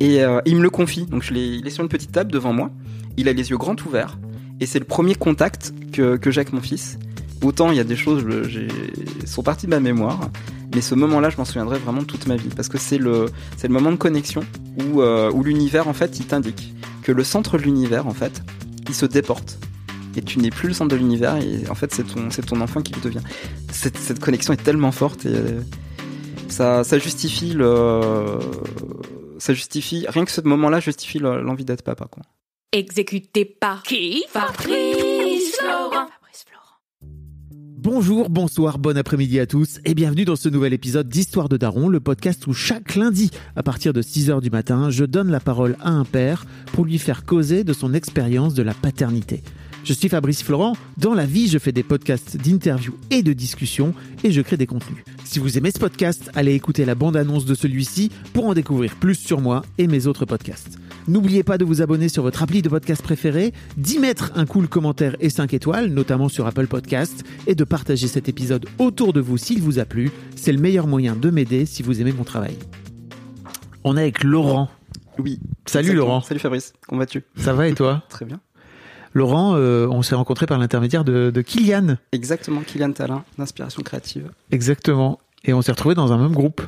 Et euh, il me le confie. Donc je il est sur une petite table devant moi. Il a les yeux grands ouverts. Et c'est le premier contact que, j'ai avec mon fils. Autant il y a des choses j'ai, sont parties de ma mémoire. Mais ce moment-là, je m'en souviendrai vraiment toute ma vie. Parce que c'est le, moment de connexion où, euh, où l'univers, en fait, il t'indique que le centre de l'univers, en fait, il se déporte. Et tu n'es plus le centre de l'univers. Et en fait, c'est ton, enfant qui le devient. Cette, connexion est tellement forte. Et, euh, ça justifie le, ça justifie, rien que ce moment-là justifie le- l'envie d'être papa, quoi. Exécuté par qui Fabrice Florent. Fabrice Florent. Bonjour, bonsoir, bon après-midi à tous et bienvenue dans ce nouvel épisode d'Histoire de Daron, le podcast où chaque lundi, à partir de 6h du matin, je donne la parole à un père pour lui faire causer de son expérience de la paternité. Je suis Fabrice Florent, dans la vie je fais des podcasts d'interviews et de discussions et je crée des contenus. Si vous aimez ce podcast, allez écouter la bande-annonce de celui-ci pour en découvrir plus sur moi et mes autres podcasts. N'oubliez pas de vous abonner sur votre appli de podcast préféré, d'y mettre un cool commentaire et 5 étoiles, notamment sur Apple Podcast, et de partager cet épisode autour de vous s'il vous a plu. C'est le meilleur moyen de m'aider si vous aimez mon travail. On est avec Laurent. Oui. Salut Exactement. Laurent, Salut Fabrice. Comment vas-tu? Ça va et toi? Très bien. Laurent, euh, on s'est rencontré par l'intermédiaire de, de Kylian. Exactement, Kylian Talin, d'inspiration créative. Exactement. Et on s'est retrouvé dans un même groupe.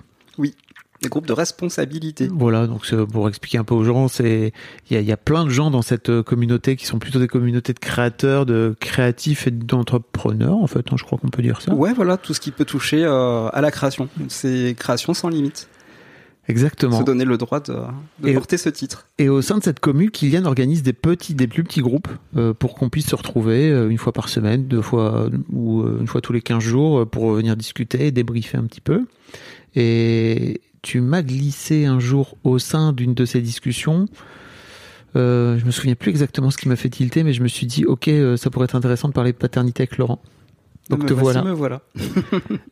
Des groupes de responsabilité. Voilà, donc pour expliquer un peu aux gens, c'est il y y a plein de gens dans cette euh, communauté qui sont plutôt des communautés de créateurs, de créatifs et d'entrepreneurs, en fait, hein, je crois qu'on peut dire ça. Ouais, voilà, tout ce qui peut toucher euh, à la création. C'est création sans limite. Exactement. Se donner le droit de, de Et- porter ce titre. Et au sein de cette commune, Kylian organise des petits, des plus petits groupes euh, pour qu'on puisse se retrouver euh, une fois par semaine, deux fois ou euh, une fois tous les 15 jours pour venir discuter débriefer un petit peu. Et tu m'as glissé un jour au sein d'une de ces discussions. Euh, je me souviens plus exactement ce qui m'a fait tilter, mais je me suis dit, ok, ça pourrait être intéressant de parler de paternité avec Laurent. Donc Me te voilà. Me voilà.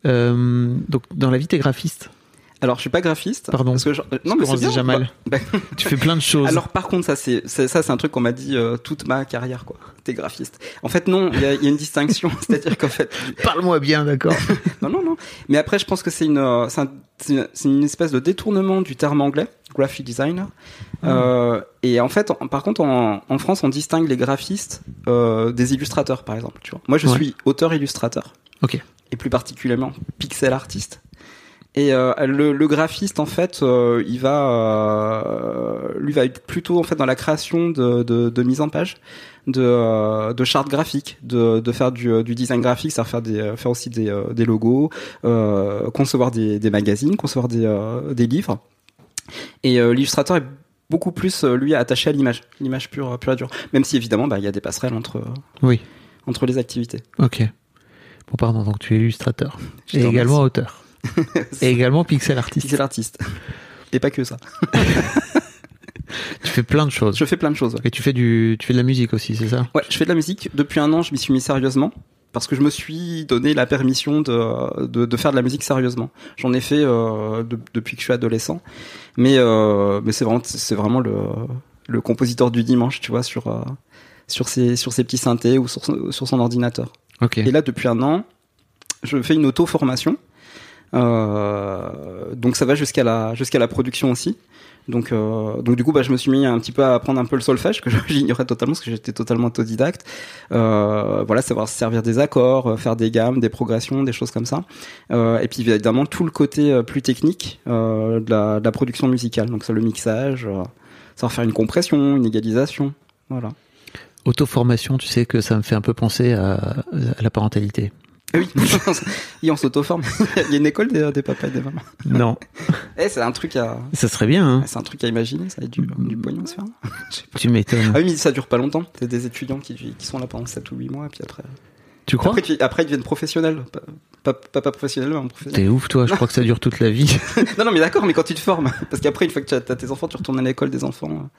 Euh, donc dans la vie, t'es graphiste. Alors, je suis pas graphiste. Pardon. Parce que je- non, mais c'est déjà mal. Bah, Tu fais plein de choses. Alors par contre ça c'est ça c'est un truc qu'on m'a dit euh, toute ma carrière quoi. T'es graphiste. En fait non, il y a, il y a une distinction, c'est-à-dire qu'en fait Parle-moi bien, d'accord non non non. Mais après je pense que c'est une euh, c'est un- c'est une, c'est une espèce de détournement du terme anglais graphic designer. Euh, et en fait en- par contre en, en France on distingue les graphistes euh, des illustrateurs par exemple. Tu vois. Moi je Ouais. suis auteur illustrateur. Ok. Et plus particulièrement pixel artiste. Et euh, le, le graphiste, en fait, euh, il va, euh, lui va être plutôt en fait dans la création de, de, de mise en page, de, euh, de chartes graphiques, de, de faire du, du design graphique, c'est-à-dire faire, des, faire aussi des, euh, des logos, euh, concevoir des, des magazines, concevoir des, euh, des livres. Et euh, l'illustrateur est beaucoup plus euh, lui attaché à l'image, l'image pure, pure et dure. Même si évidemment, bah, il y a des passerelles entre, euh, Oui. entre les activités. Ok. Bon, pardon, donc tu es illustrateur. Et également auteur. Et également pixel artiste. Pixel artiste. Et pas que ça. Tu fais plein de choses. Je fais plein de choses. ouais. Et tu fais du, tu fais de la musique aussi, c'est ça? Ouais, je fais de la musique. Depuis un an, je m'y suis mis sérieusement. Parce que je me suis donné la permission de, de, de faire de la musique sérieusement. J'en ai fait euh, de- depuis que je suis adolescent. Mais, euh, mais c'est vraiment, c'est vraiment le, le compositeur du dimanche, tu vois, sur, euh, sur, ses, sur ses petits synthés ou sur, son- sur son ordinateur. Ok. Et là, depuis un an, je fais une auto-formation. Euh, donc ça va jusqu'à la, jusqu'à la production aussi. Donc, euh, donc du coup, bah, je me suis mis un petit peu à apprendre un peu le solfège que j'ignorais totalement parce que j'étais totalement autodidacte. Euh, voilà, savoir se servir des accords, euh, faire des gammes, des progressions, des choses comme ça. Euh, et puis évidemment tout le côté euh, plus technique euh, de, la, production musicale. Donc ça, le mixage, euh, savoir faire une compression, une égalisation. Voilà. Auto-formation, tu sais que ça me fait un peu penser à la parentalité. Ah Oui, et on s'auto-forme. Il y a une école des, des papas et des mamans. Non. Eh, c'est un truc à, Ça serait bien, hein c'est un truc à imaginer, ça a du, du pognon à se faire. Tu m'étonnes. Ah oui, mais ça dure pas longtemps. C'est des étudiants qui, qui sont là pendant 7 ou 8 mois, et puis après, Tu crois Après, tu- après, ils deviennent professionnels. Pas, pas, professionnels, mais professionnels. T'es ouf, toi. Je crois que ça dure toute la vie. non, non, mais d'accord, mais quand tu te formes. Parce qu'après, une fois que tu as tes enfants, tu retournes à l'école des enfants.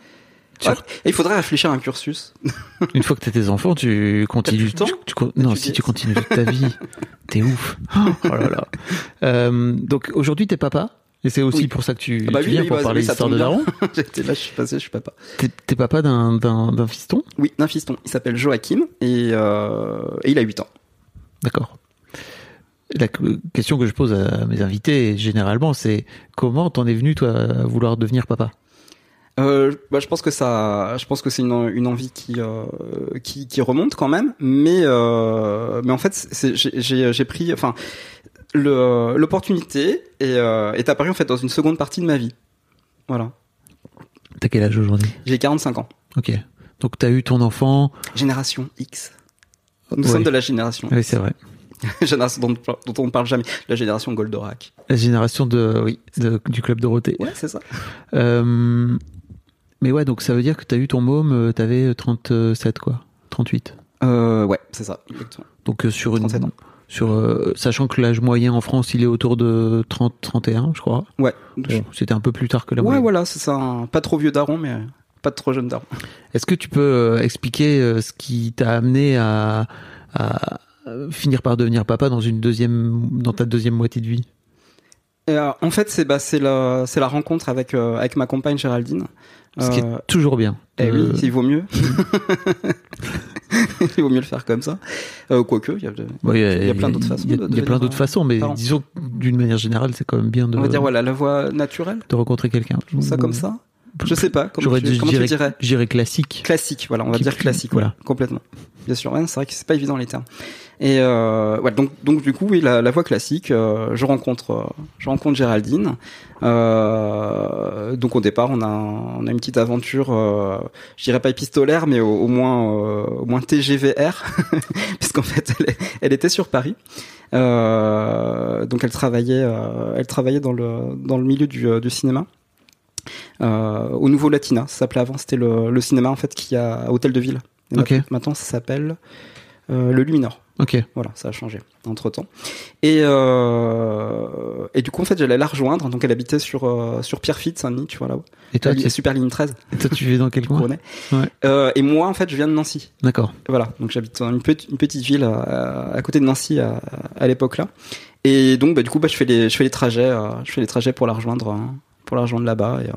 Ouais. Et il faudrait réfléchir à un cursus. Une fois que t'as tes enfants, tu continues. plus le temps tu- tu con- non, si tu continues toute ta vie, t'es ouf. Oh là là. Euh, donc aujourd'hui, t'es papa. Et c'est aussi Oui. pour ça que tu, Ah bah tu oui, viens oui, pour bah parler d'histoire de daron. J'étais là, je suis passé, je suis papa. T'es papa d'un fiston? Oui, d'un fiston. Il s'appelle Joachim et, euh, et il a 8 ans. D'accord. La que- question que je pose à mes invités généralement, c'est comment t'en es venu toi à vouloir devenir papa? Euh, bah, je pense que ça, je pense que c'est une, une envie qui, euh, qui, qui remonte quand même, mais euh, mais en fait, j'ai, pris, enfin, l'opportunité est, est apparue en fait dans une seconde partie de ma vie. Voilà. T'as quel âge aujourd'hui? J'ai 45 ans. Ok. Donc t'as eu ton enfant? Génération X. Nous Ouais. sommes de la génération. Oui, c'est vrai. génération dont, dont on ne parle jamais. La génération Goldorak. La génération de, oui, de- du club Dorothée. Ouais, c'est ça. Euh, mais ouais, donc ça veut dire que t'as eu ton môme, euh, t'avais 37 quoi, 38. Euh, ouais, c'est ça. Exactement. Donc euh, sur une, 37 ans. sur euh, sachant que l'âge moyen en France, il est autour de 30, 31, je crois. Ouais. Bon, C'était un peu plus tard que la ouais, moyenne. voilà, c'est ça. Pas trop vieux daron, mais pas trop jeune daron. Est-ce que tu peux euh, expliquer euh, ce qui t'a amené à, à euh, finir par devenir papa dans une deuxième, dans ta deuxième moitié de vie? Et, euh, en fait, c'est bah, la la rencontre avec euh, avec ma compagne Géraldine. Ce qui Euh, est toujours bien. eh Euh, oui, il vaut mieux. il vaut mieux le faire comme ça. Euh, Quoique, il y a, y y plein d'autres façons Il y a, de il y a plein d'autres euh, façons, mais parent. disons que d'une manière générale, c'est quand même bien de, on va dire voilà la voie naturelle. de rencontrer quelqu'un. Ça comme ça. Je sais pas. Comment, tu, dit, comment tu dirais, dirais je dirais classique. Classique, voilà, on va Qui- dire classique, voilà, complètement. Bien sûr, ouais, c'est vrai que c'est pas évident les termes. Et euh, ouais, donc donc du coup, oui, la, la voie classique, euh, je rencontre euh, je rencontre Géraldine. Euh, donc au départ, on a on a une petite aventure, euh, je dirais pas épistolaire, mais au, au moins euh, au moins TGVR, puisqu'en fait, elle, est- elle était sur Paris. Euh, donc elle travaillait elle travaillait dans le dans le milieu du, du cinéma. Euh, au Nouveau Latina, ça s'appelait avant, c'était le, le cinéma en fait qui a à Hôtel de Ville. Et maintenant- ça s'appelle euh, le Luminor. Ok. Voilà, ça a changé entre temps. Et euh, et du coup, en fait, j'allais la rejoindre. Donc, elle habitait sur euh, sur Pierrefitte, Saint-Denis, tu vois là-haut. Et toi, tu, ligne- super ligne 13. toi, tu vis dans quel coin. Ouais. Et moi, en fait, je viens de Nancy. D'accord. Voilà, donc j'habite dans une petite, une petite ville à, à côté de Nancy à, à l'époque là. Et donc bah, du coup bah, je fais les je fais les trajets je fais les trajets pour la rejoindre euh, pour la rejoindre là-bas et, euh,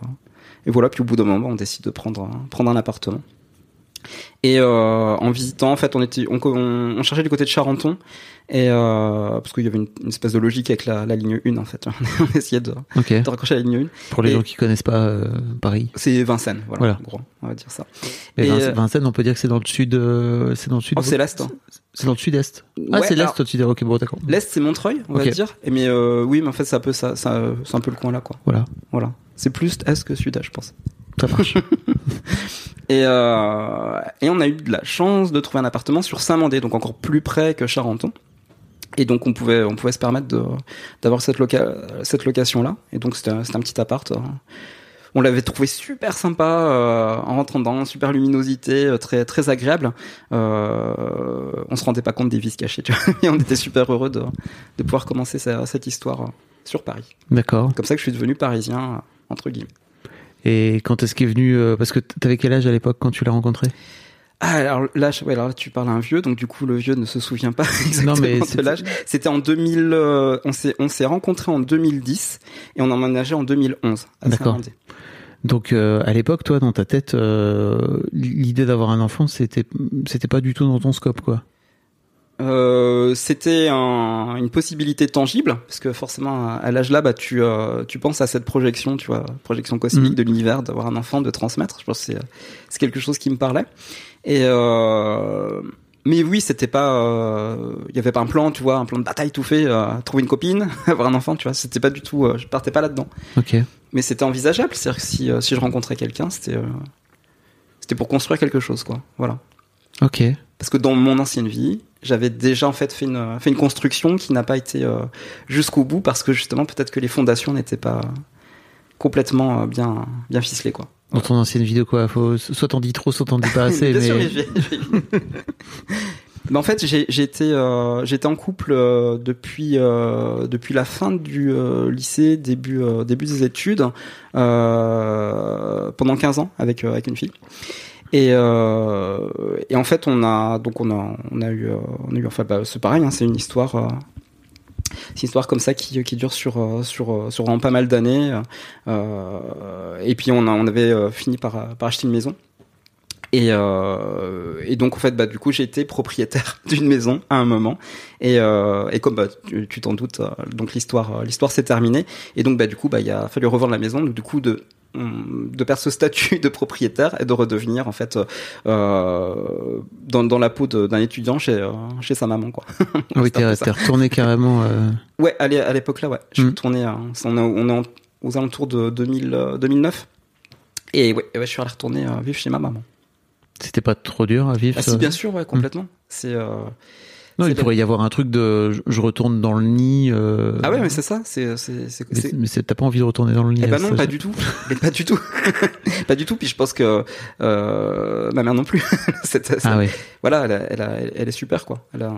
et voilà puis au bout d'un moment on décide de prendre prendre un appartement. Et euh, en visitant en fait on était on, on, on cherchait du côté de Charenton et euh, parce qu'il y avait une, une espèce de logique avec la, la ligne 1 en fait. on essayait de, Ok. de raccrocher la ligne 1. Pour les Et- gens qui connaissent pas euh, Paris. C'est Vincennes voilà, Voilà. en gros, on va dire ça. Et Et, Vincennes, on peut dire que c'est dans le sud. c'est dans le sud. Oh, c'est l'est. hein. C'est dans le sud-est. Ah, Ouais, c'est l'est. tu dis ok, bon, d'accord. L'Est, c'est Montreuil, on va dire. Et Mais oui, mais en fait, c'est un peu ça, ça c'est un peu le coin là, quoi. Voilà. Voilà. C'est plus Est que Sud, je pense. Ça marche. Et, euh, et on a eu de la chance de trouver un appartement sur Saint-Mandé, donc encore plus près que Charenton. Et donc on pouvait, on pouvait se permettre de d'avoir cette, loca cette location là. Et donc c'était un, petit appart. euh. On l'avait trouvé super sympa euh, en rentrant dedans, super luminosité, très très agréable. Euh, on se rendait pas compte des vices cachés, tu vois. Et on était super heureux de, de pouvoir commencer ce- cette histoire sur Paris. D'accord. Comme ça que je suis devenu parisien entre guillemets. Et quand est-ce qu'il est venu euh, Parce que t'avais quel âge à l'époque quand tu l'as rencontré? Ah, alors là, ouais, alors là, tu parles à un vieux, donc du coup, le vieux ne se souvient pas exactement mais de l'âge. C'était en 2000, euh, on s'est, on s'est rencontrés en 2010 et on a emménagé en 2011 à D'accord. Donc euh, à l'époque, toi, dans ta tête, euh, l'idée d'avoir un enfant, c'était c'était pas du tout dans ton scope, quoi? Euh, c'était un- une possibilité tangible parce que forcément à, l'âge là, bah tu, euh, tu penses à cette projection, tu vois, projection cosmique Mhm. de l'univers, d'avoir un enfant, de transmettre. Je pense que c'est, c'est quelque chose qui me parlait. Et euh, mais oui, c'était pas, euh, il y avait pas un plan, tu vois, un plan de bataille tout fait, euh, trouver une copine, avoir un enfant, tu vois, c'était pas du tout, euh, je partais pas là-dedans. Ok. Mais c'était envisageable, c'est-à-dire que si, euh, si je rencontrais quelqu'un, c'était, euh, c'était pour construire quelque chose, quoi. Voilà. Ok. Parce que dans mon ancienne vie, j'avais déjà en fait fait une, fait une construction qui n'a pas été euh, jusqu'au bout parce que justement peut-être que les fondations n'étaient pas complètement euh, bien, bien ficelées, quoi. Dans ton ancienne vidéo, quoi? Faut soit t'en dis trop, soit t'en dis pas assez. Bien mais sûr, en fait, été, euh, j'étais en couple depuis depuis la fin du lycée, début début des études, pendant 15 ans avec avec une fille. Et, euh, et en fait, on a donc on a on a eu euh, on a eu enfin bah, c'est pareil, hein, c'est une histoire. euh, c'est une histoire comme ça qui, qui dure sur sur sur pas mal d'années. Et puis on a on avait fini par par acheter une maison. Et, et donc en fait bah du coup j'ai été propriétaire d'une maison à un moment et, et comme bah, tu t'en doutes donc l'histoire l'histoire s'est terminée et donc bah du coup bah il a fallu revendre la maison donc du coup de de perdre ce statut de propriétaire et de redevenir en fait euh, dans, dans la peau d'un étudiant chez euh, chez sa maman quoi. Ah oui, t'es retourné carrément. euh, Ouais, à l'é- à l'époque là, ouais. Je suis Mm. retourné, à- on est, on est aux alentours de 2000, euh, 2009. Et ouais, ouais, je suis allé retourner euh, vivre chez ma maman. C'était pas trop dur à vivre Ah si, bien sûr, ouais, complètement. C'est euh, Non, il pourrait y avoir un truc de je- retourne dans le nid. euh, ah ouais, mais c'est ça. C'est. Mais, t'as pas envie de retourner dans le nid Eh ben à non, pas du tout. Pas du tout. pas du tout. Puis je pense que euh, ma mère non plus. Ah oui. Voilà, elle, a- elle, a- elle est super quoi. Elle, a-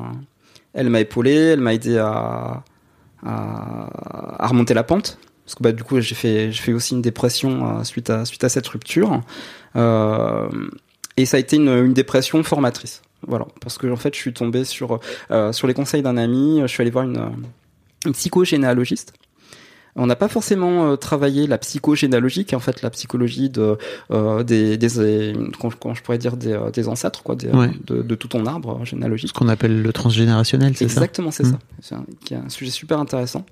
elle m'a épaulé, elle m'a aidé à, à, à remonter la pente. Parce que bah, du coup, j'ai fait, j'ai fait aussi une dépression euh, suite, à, suite à cette rupture. Euh, et ça a été une, une dépression formatrice. Voilà, parce que en fait, je suis tombé sur, euh, sur les conseils d'un ami. Je suis allé voir une, une psychogénéalogiste. On n'a pas forcément euh, travaillé la psychogénéalogie, qui est en fait la psychologie de euh, des, des comment, comment je pourrais dire des, euh, des ancêtres quoi, des, Ouais. de, de tout ton arbre euh, Ce généalogique. qu'on appelle le transgénérationnel, c'est ça? Exactement, c'est ça. C'est un, qui est un sujet super intéressant.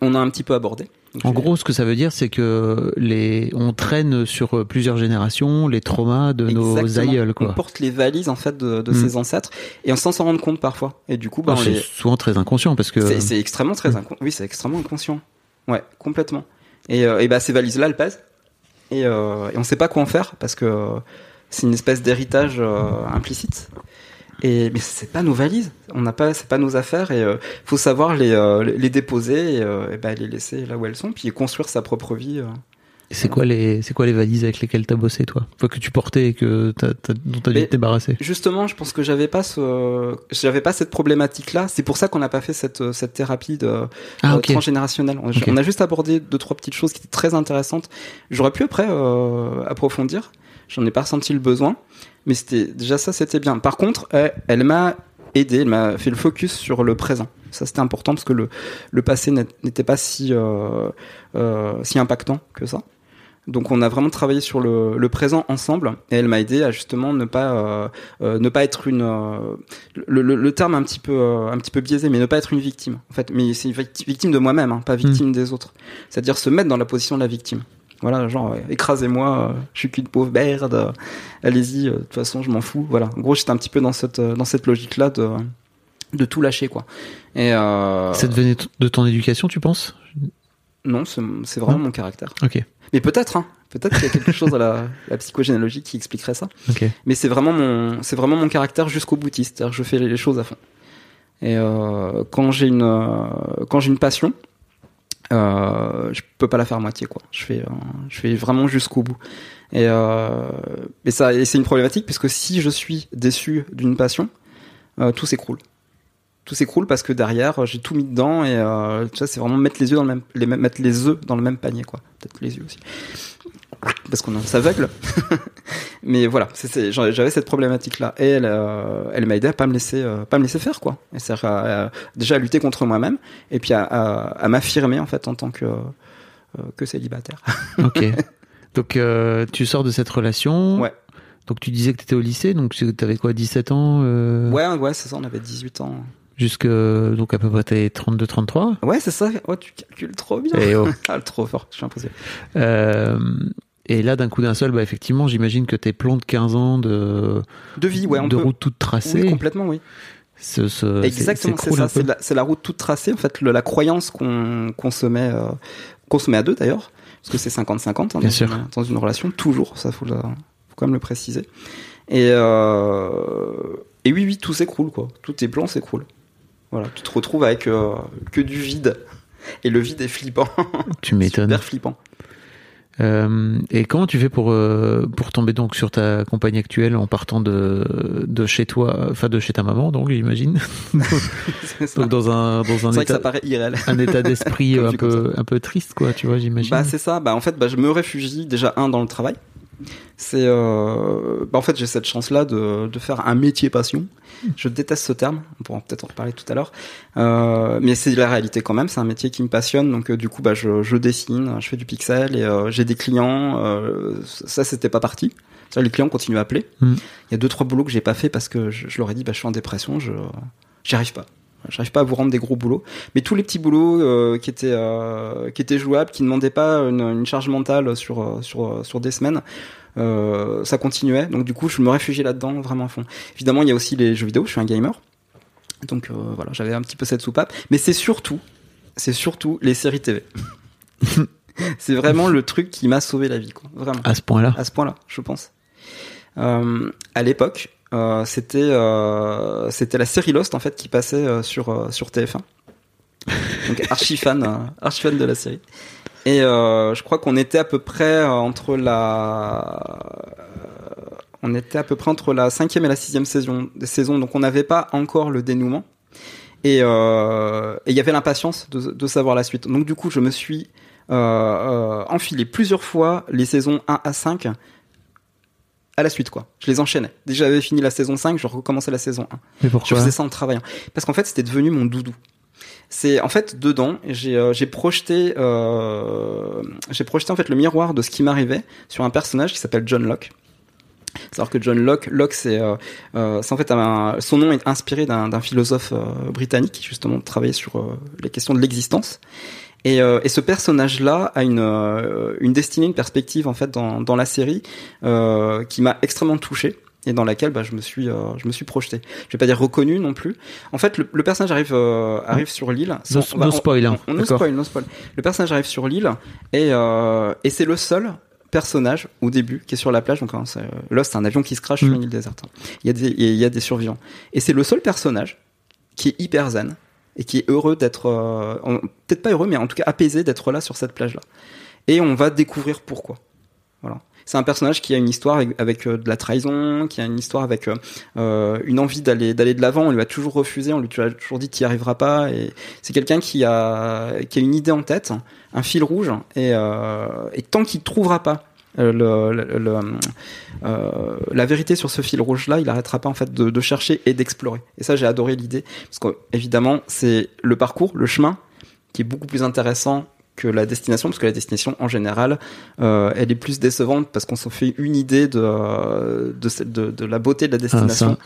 On a un petit peu abordé. Donc, En gros, ce que ça veut dire, c'est que les, on traîne sur euh, plusieurs générations les traumas de nos aïeuls, On quoi. porte les valises en fait de, de Mm. ses ancêtres et on s'en rendre compte parfois. Et du coup, bah, Ah, on c'est les- souvent très inconscient parce que c'est extrêmement très Mm. incon- oui, c'est extrêmement inconscient. Ouais, complètement. Et, euh, et bah ces valises là, elles pèsent et, euh, et on sait pas quoi en faire parce que euh, c'est une espèce d'héritage euh, implicite. Et mais c'est pas nos valises, on n'a pas, c'est pas nos affaires et euh, faut savoir les euh, les déposer et, euh, et bah, les laisser là où elles sont puis construire sa propre vie. euh. c'est quoi les, c'est quoi les valises avec lesquelles t'as bossé, toi? Enfin, que tu portais et que t'as, t'as- dont t'as dû Mais- te débarrasser. Justement, je pense que j'avais pas ce, j'avais pas cette problématique là. C'est pour ça qu'on n'a pas fait cette cette thérapie de Ah euh, transgénérationnelle. On, a juste abordé deux trois petites choses qui étaient très intéressantes. J'aurais pu après euh, approfondir. J'en ai pas ressenti le besoin, mais c'était déjà ça, c'était bien. Par contre, elle, elle m'a aidé, elle m'a fait le focus sur le présent. Ça c'était important parce que le le passé n'était pas si euh, euh, si impactant que ça. Donc on a vraiment travaillé sur le, le présent ensemble et elle m'a aidé à justement ne pas euh, euh, ne pas être une euh, le, le, le terme un petit peu euh, un petit peu biaisé mais ne pas être une victime en fait mais c'est victime de moi-même hein, pas victime des autres c'est-à-dire se mettre dans la position de la victime voilà genre écrasez-moi euh, je suis qu'une pauvre merde euh, allez-y euh, de toute façon je m'en fous. Voilà. En gros j'étais un petit peu dans cette dans cette logique là de de tout lâcher quoi. Et euh, Ça devenait de ton éducation, tu penses? Non c'est vraiment Non. mon caractère. Ok. mais peut-être hein. Peut-être qu'il y a quelque chose à la, la psychogénéalogie qui expliquerait ça. Ok. mais c'est vraiment mon c'est vraiment mon caractère jusqu'au boutiste c'est-à-dire que je fais les choses à fond. Et euh, quand j'ai une euh, quand j'ai une passion je peux pas la faire à moitié quoi. Je fais euh, je fais vraiment jusqu'au bout. Et euh, ça c'est une problématique puisque si je suis déçu d'une passion euh, tout s'écroule. Tout s'écroule parce que derrière j'ai tout mis dedans et euh, c'est vraiment mettre les œufs dans le même panier quoi. Peut-être les yeux aussi parce qu'on s'aveugle mais voilà j'avais cette problématique là et elle euh, elle m'a aidé à pas me laisser euh, pas me laisser faire quoi et c'est à- déjà à lutter contre moi-même et puis à, à, à m'affirmer en fait en tant que euh, que célibataire Ok. donc euh, tu sors de cette relation. Ouais. Donc tu disais que t'étais au lycée, donc tu avais quoi, 17 ans euh, ouais ouais c'est ça on avait 18 ans Jusque donc à peu près tes 32, 33. ouais c'est ça ouais tu calcules trop bien Et oh. ah, trop fort je suis impressionné Euh, et là, d'un coup d'un seul, bah, effectivement, j'imagine que tes plans de 15 ans de, de vie ouais de peut route toute oui, tracée, complètement oui se, se, Exactement, c'est ça. C'est la, route toute tracée. En fait, le- la croyance qu'on se met, euh, se met à deux d'ailleurs, parce que c'est 50-50 hein, dans, dans une relation, toujours. Ça faut, faut quand même le préciser. Et euh, et oui, oui, tout s'écroule quoi. Tous tes plans s'écroulent. Voilà, tu te retrouves avec euh, que du vide. Et le vide est flippant. Tu m'étonnes. Super flippant. Euh, et comment tu fais pour euh, pour tomber donc sur ta compagne actuelle en partant de de chez toi, enfin de chez ta maman, donc j'imagine. donc dans un dans un état un état d'esprit un peu un peu triste quoi, tu vois, j'imagine. Bah c'est ça. Bah en fait, bah, je me réfugie déjà un dans le travail. C'est euh... bah, en fait j'ai cette chance là de, de faire un métier passion. Je déteste ce terme. On pourra peut-être en reparler tout à l'heure. Euh, mais c'est la réalité quand même. C'est un métier qui me passionne. Donc euh, du coup bah je, je dessine, je fais du pixel et j'ai des clients. Ça c'était pas parti. Ça, les clients continuent à appeler. Mm. Il y a deux trois boulots que j'ai pas fait parce que je, je leur ai dit bah je suis en dépression. Je j'y arrive pas. J'arrive pas à vous rendre des gros boulots, mais tous les petits boulots euh, qui étaient euh, qui étaient jouables, qui ne demandaient pas une, une charge mentale sur euh, sur sur des semaines, euh, ça continuait. Donc du coup, je me réfugiais là-dedans vraiment à fond. Évidemment, il y a aussi les jeux vidéo. Je suis un gamer, donc voilà, j'avais un petit peu cette soupape. Mais c'est surtout, c'est surtout les séries TV. c'est vraiment le truc qui m'a sauvé la vie, quoi. Vraiment À ce point-là. à ce point-là, je pense. À l'époque, euh, c'était euh, c'était la série Lost en fait qui passait euh, sur sur TF1. Donc archi fan, archi fan de la série. Et je crois qu'on était à peu près entre la on était à peu près entre la cinquième et la sixième saison, saison donc on n'avait pas encore le dénouement. Et il y avait l'impatience de, de savoir la suite. Donc du coup, je me suis enfilé plusieurs fois les saisons 1 à 5 à la suite quoi. Je les enchaînais. Que j'avais fini la saison 5, je recommençais la saison 1. Mais Je pourquoi faisais ça en travaillant. Parce qu'en fait, c'était devenu mon doudou. C'est en fait dedans, j'ai euh, projeté euh, j'ai projeté en fait le miroir de ce qui m'arrivait sur un personnage qui s'appelle John Locke. C'est-à-dire que John Locke, Locke c'est euh, euh, en fait un, son nom est inspiré d'un philosophe euh, britannique qui justement travaillait sur les questions de l'existence. Et, euh, et ce personnage-là a une, euh, une destinée, une perspective en fait dans, dans la série euh, qui m'a extrêmement touché et dans laquelle bah, je me suis je me suis projeté. Je vais pas dire reconnu non plus. En fait, le, le personnage arrive arrive sur l'île. Sans- no on- spoil, hein. on, on no spoil, no spoil. Le personnage arrive sur l'île et et c'est le seul personnage au début qui est sur la plage. Donc hein, c'est- Lost, c'est un avion qui se crache sur Mm. une île déserte. Il y a des il y a des survivants et c'est le seul personnage qui est hyper zen et qui est heureux d'être euh, peut-être pas heureux mais en tout cas apaisé d'être là sur cette plage là. Et on va découvrir pourquoi. Voilà. C'est un personnage qui a une histoire avec, euh, de la trahison, qui a une histoire avec euh, une envie d'aller d'aller de l'avant. On lui a toujours refusé, on lui a toujours dit qu'il n'y arrivera pas. Et c'est quelqu'un qui a qui a une idée en tête, un fil rouge, et, et tant qu'il trouvera pas le, le- le, euh, la vérité sur ce fil rouge là, il arrêtera pas en fait de, de chercher et d'explorer. Et ça, j'ai adoré l'idée parce que évidemment, c'est le parcours, le chemin qui est beaucoup plus intéressant que la destination, parce que la destination, en général, euh, elle est plus décevante parce qu'on s'en fait une idée de, euh, de, celle- de, de la beauté de la destination,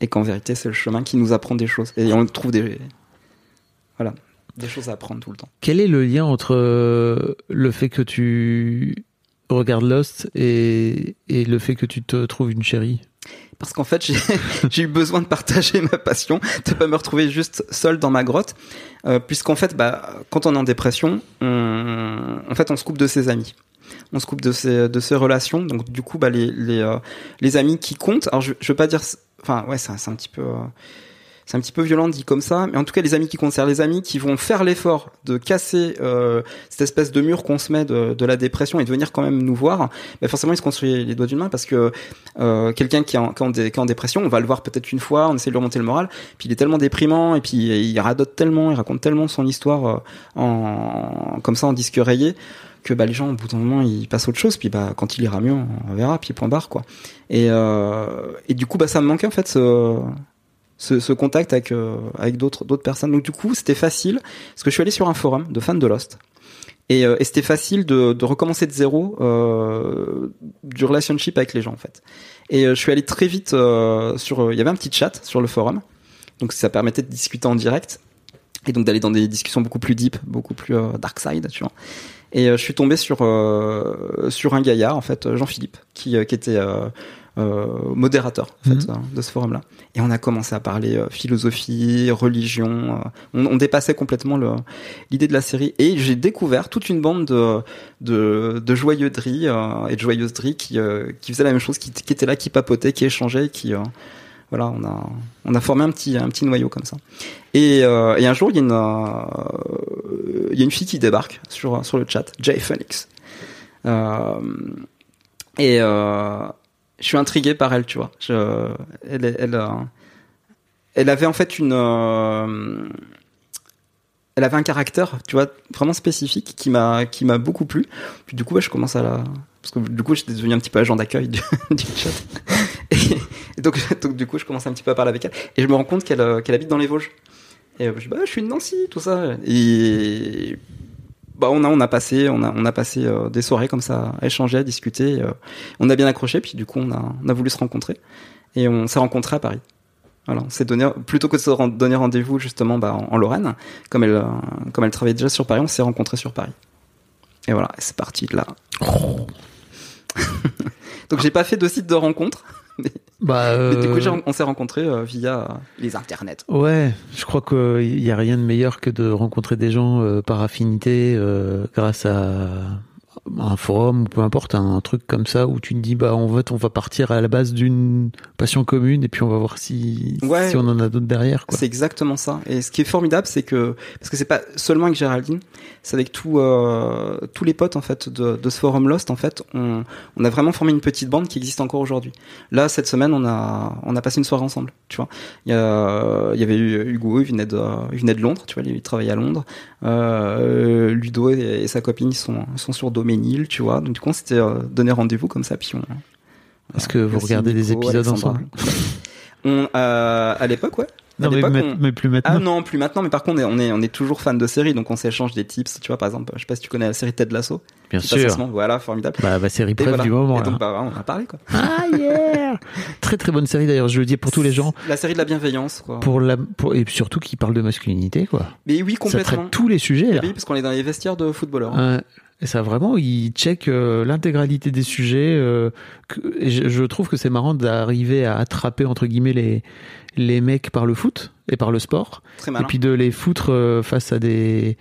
et qu'en vérité, c'est le chemin qui nous apprend des choses. Et on trouve des, voilà, des choses à apprendre tout le temps. Quel est le lien entre euh, le fait que tu regardes Lost et, le fait que tu te trouves une chérie Parce qu'en fait, j'ai eu besoin de partager ma passion, de pas me retrouver juste seul dans ma grotte, euh, puisqu'en fait, bah, quand on est en dépression, on, en fait, on se coupe de ses amis. On se coupe de ses, de ses relations. Donc, du coup, bah, les, les, euh, les amis qui comptent, alors je, je veux pas dire, enfin, ouais, c'est un petit peu, euh, c'est un petit peu violent dit comme ça, mais en tout cas, les amis qui c'est les amis qui vont faire l'effort de casser euh, cette espèce de mur qu'on se met de, de la dépression et de venir quand même nous voir. Bah, forcément, ils se construisent les doigts d'une main parce que euh, quelqu'un qui est, en, qui, est en dépression, on va le voir peut-être une fois, on essaie de lui remonter le moral, puis il est tellement déprimant et puis il radote tellement, il raconte tellement son histoire euh, en comme ça en disque rayé que bah les gens au bout d'un moment ils passent autre chose puis bah quand il ira mieux on verra puis point barre quoi et euh, et du coup bah ça me manquait en fait ce ce, contact avec euh, avec d'autres d'autres personnes. Donc du coup c'était facile parce que je suis allé sur un forum de fans de Lost. Et, euh, c'était facile de, recommencer de zéro euh, du relationship avec les gens en fait. Et je suis allé très vite sur il y avait un petit chat sur le forum. Donc ça permettait de discuter en direct. Et donc d'aller dans des discussions beaucoup plus deep beaucoup plus dark side tu vois et euh, je suis tombé sur euh, sur un gaillard en fait Jean-Philippe qui euh, qui était euh, euh, modérateur en fait Mhm. euh, de ce forum là et on a commencé à parler euh, philosophie religion euh, on, on dépassait complètement l'idée de la série et j'ai découvert toute une bande de de, de joyeuseries euh, et de joyeuseries qui euh, qui faisaient la même chose qui, qui étaient là qui papotaient qui échangeaient qui euh, voilà on a on a formé un petit un petit noyau comme ça et, euh, et un jour il y a une euh, y a une fille qui débarque sur sur le chat Jay Phoenix Euh, et je suis intrigué par elle, tu vois. Elle, elle, elle avait en fait une, elle avait un caractère, tu vois, vraiment spécifique qui m'a, qui m'a beaucoup plu. Puis du coup, je commence à la, parce que du coup, j'étais devenu un petit peu agent d'accueil du, du chat. Et, et donc, du coup, je commence un petit peu à parler avec elle. Et je me rends compte qu'elle, euh, habite dans les Vosges. Et euh, je dis, bah, je suis de Nancy, tout ça. Et bah, on a, passé, on a, passé euh, des soirées comme ça, à échanger, à discuter. on a bien accroché, puis du coup, on a, voulu se rencontrer. Et on s'est rencontrés à Paris. Voilà, on s'est donné, plutôt que de se donner rendez-vous justement bah, en, Lorraine, comme elle, travaillait déjà sur Paris, on s'est rencontrés sur Paris. Et voilà, c'est parti de là. Donc j'ai pas fait de site de rencontre, Bah, mais du coup euh, on s'est rencontrés euh, via euh, les internets. Ouais, je crois qu'il n'y a rien de meilleur que de rencontrer des gens euh, par affinité euh, grâce à un forum ou peu importe, un, truc comme ça où tu te dis bah en fait on va partir à la base d'une passion commune et puis on va voir si, Ouais. si on en a d'autres derrière. Quoi. C'est exactement ça. Et ce qui est formidable, c'est que parce que c'est pas seulement avec Géraldine, c'est avec tout, euh, tous les potes en fait de, de ce forum Lost. En fait, on, on a vraiment formé une petite bande qui existe encore aujourd'hui. Là, cette semaine, on a on a passé une soirée ensemble. Tu vois, il y, a, il y avait Hugo, il venait de il venait de Londres. Tu vois, il travaillait à Londres. Euh, Ludo et, et sa copine ils sont ils sont sur Doménil. Tu vois, donc du coup, on s'était euh, donné rendez-vous comme ça. Puis on Est-ce que vous regardez des épisodes Alexandra. ensemble on, euh, à l'époque, ouais. Non mais, mais- on- mais plus Ah maintenant. non, plus maintenant, mais par contre, on est, on est, on est toujours fan de séries, donc on s'échange des tips. Tu vois, par exemple, je sais pas si tu connais la série Ted Lasso. Bien sûr. Voilà, formidable. Bah, bah série voilà. du moment. Et donc, bah, on a parlé, quoi. Ah yeah Très très bonne série d'ailleurs. Je le dis pour tous les gens, La série de la bienveillance, quoi. pour la, pour, et surtout qui parle de masculinité quoi. Mais oui, Ça complètement. traite tous les sujets. Et Là. oui, parce qu'on est dans les vestiaires de footballeurs. Ouais. Et ça vraiment, il check euh, l'intégralité des sujets. euh, que- et je, je trouve que c'est marrant d'arriver à attraper entre guillemets les les mecs par le foot et par le sport, Très et puis de les foutre euh, face à des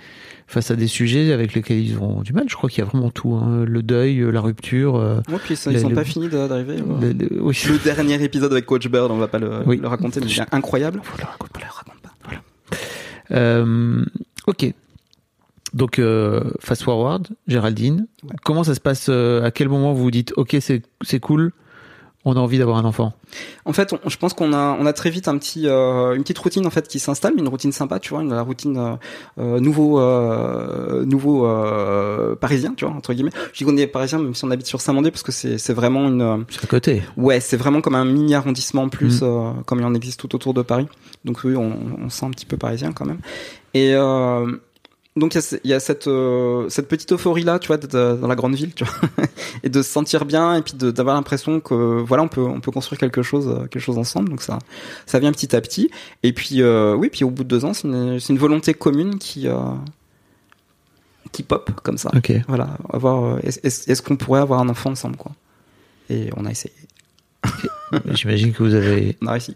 face à des sujets avec lesquels ils ont du mal. Je crois qu'il y a vraiment tout, hein. le deuil, euh, la rupture. Ouais, puis ils, le- ils ont le- pas fini de- d'arriver. le- le- oui. Le dernier épisode avec Coach Bird, on va pas le, Oui. le raconter, mais c'est incroyable. Faut le raconter. On le raconte pas. Euh, ok. Donc, euh, fast forward, Géraldine. Ouais. Comment ça se passe euh, À quel moment vous vous dites, ok, c'est c'est cool, on a envie d'avoir un enfant? En fait, on- je pense qu'on a, on a très vite un petit, euh, une petite routine en fait qui s'installe, une routine sympa, tu vois, une la routine euh, euh, nouveau, euh, nouveau euh, parisien, tu vois, entre guillemets. Je dis qu'on est parisien, même si on habite sur Saint-Mandé, parce que c'est, c'est vraiment une, euh, C'est à côté. ouais, c'est vraiment comme un mini arrondissement en plus, Mm. euh, comme il en existe tout autour de Paris. Donc oui, on, on se sent un petit peu parisien quand même. Et euh, donc il y a y, cette euh, cette petite euphorie là, tu vois, dans la grande ville, tu vois, et de se sentir bien et puis d'avoir l'impression que voilà, on peut on peut construire quelque chose euh, quelque chose ensemble. Donc ça ça vient petit à petit. Et puis euh, oui, puis au bout de deux ans, c'est une volonté commune qui euh, qui pop comme ça. Ok. Voilà, avoir est-ce qu'on pourrait avoir un enfant ensemble quoi? Et on a essayé, J'imagine que vous avez. on a réussi.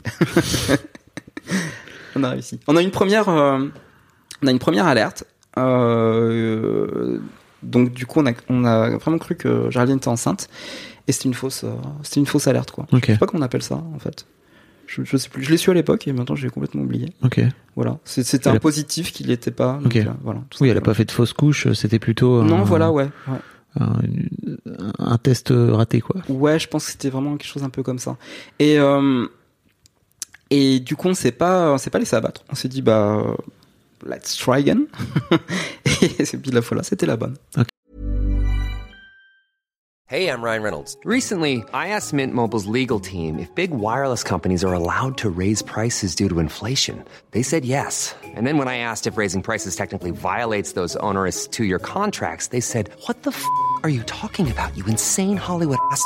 on a réussi. On a une première on a une première alerte. Euh, donc du coup, on a, on a vraiment cru que Géraldine était enceinte et c'était une fausse, euh, c'était une fausse alerte quoi. Ok. Je sais pas qu'on appelle ça en fait. Je, je sais plus. Je l'ai su à l'époque et maintenant j'ai complètement oublié. Ok. Voilà. C'était un a- positif qu'il n'était pas. donc, Ok. euh, voilà. Oui, elle a simplement. pas fait de fausse couche, c'était plutôt. Non, un, voilà, ouais. ouais. Un, un test raté, quoi. Ouais, je pense que c'était vraiment quelque chose un peu comme ça. Et euh, et du coup, on s'est pas, on s'est pas laissé abattre. On s'est dit bah, let's try again. et puis la fois là, c'était la bonne. Hey, I'm Ryan Reynolds. Recently, I asked Mint Mobile's legal team if big wireless companies are allowed to raise prices due to inflation. They said yes. And then when I asked if raising prices technically violates those onerous two year contracts, they said, What the f are you talking about, you insane Hollywood ass?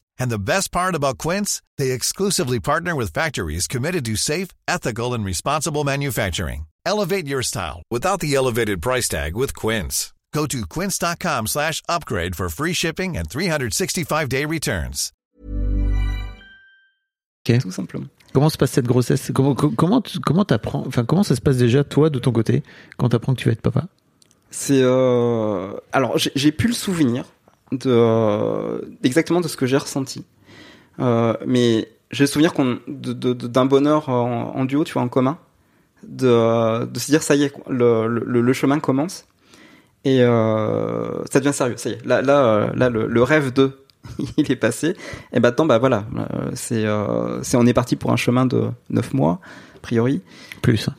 And the best part about Quince, they exclusively partner with factories committed to safe, ethical, and responsible manufacturing. Elevate your style without the elevated price tag with Quince. Go to quince.com slash upgrade for free shipping and 365-day returns. Okay. Tout simplement. Comment se passe cette grossesse Comment comment comment t'apprends Enfin, comment ça se passe déjà toi de ton côté quand t'apprends que tu vas être papa C'est euh... alors j'ai j'ai plus le souvenir de exactement de ce que j'ai ressenti, Euh, mais j'ai le souvenir qu'on d'un bonheur en, duo, tu vois, en commun, de, de se dire ça y est, le, le, le chemin commence et euh, ça devient sérieux. Ça y est, là là euh, là le, le rêve de il est passé et maintenant bah voilà, euh, c'est euh, c'est on est parti pour un chemin de neuf mois a priori. Plus.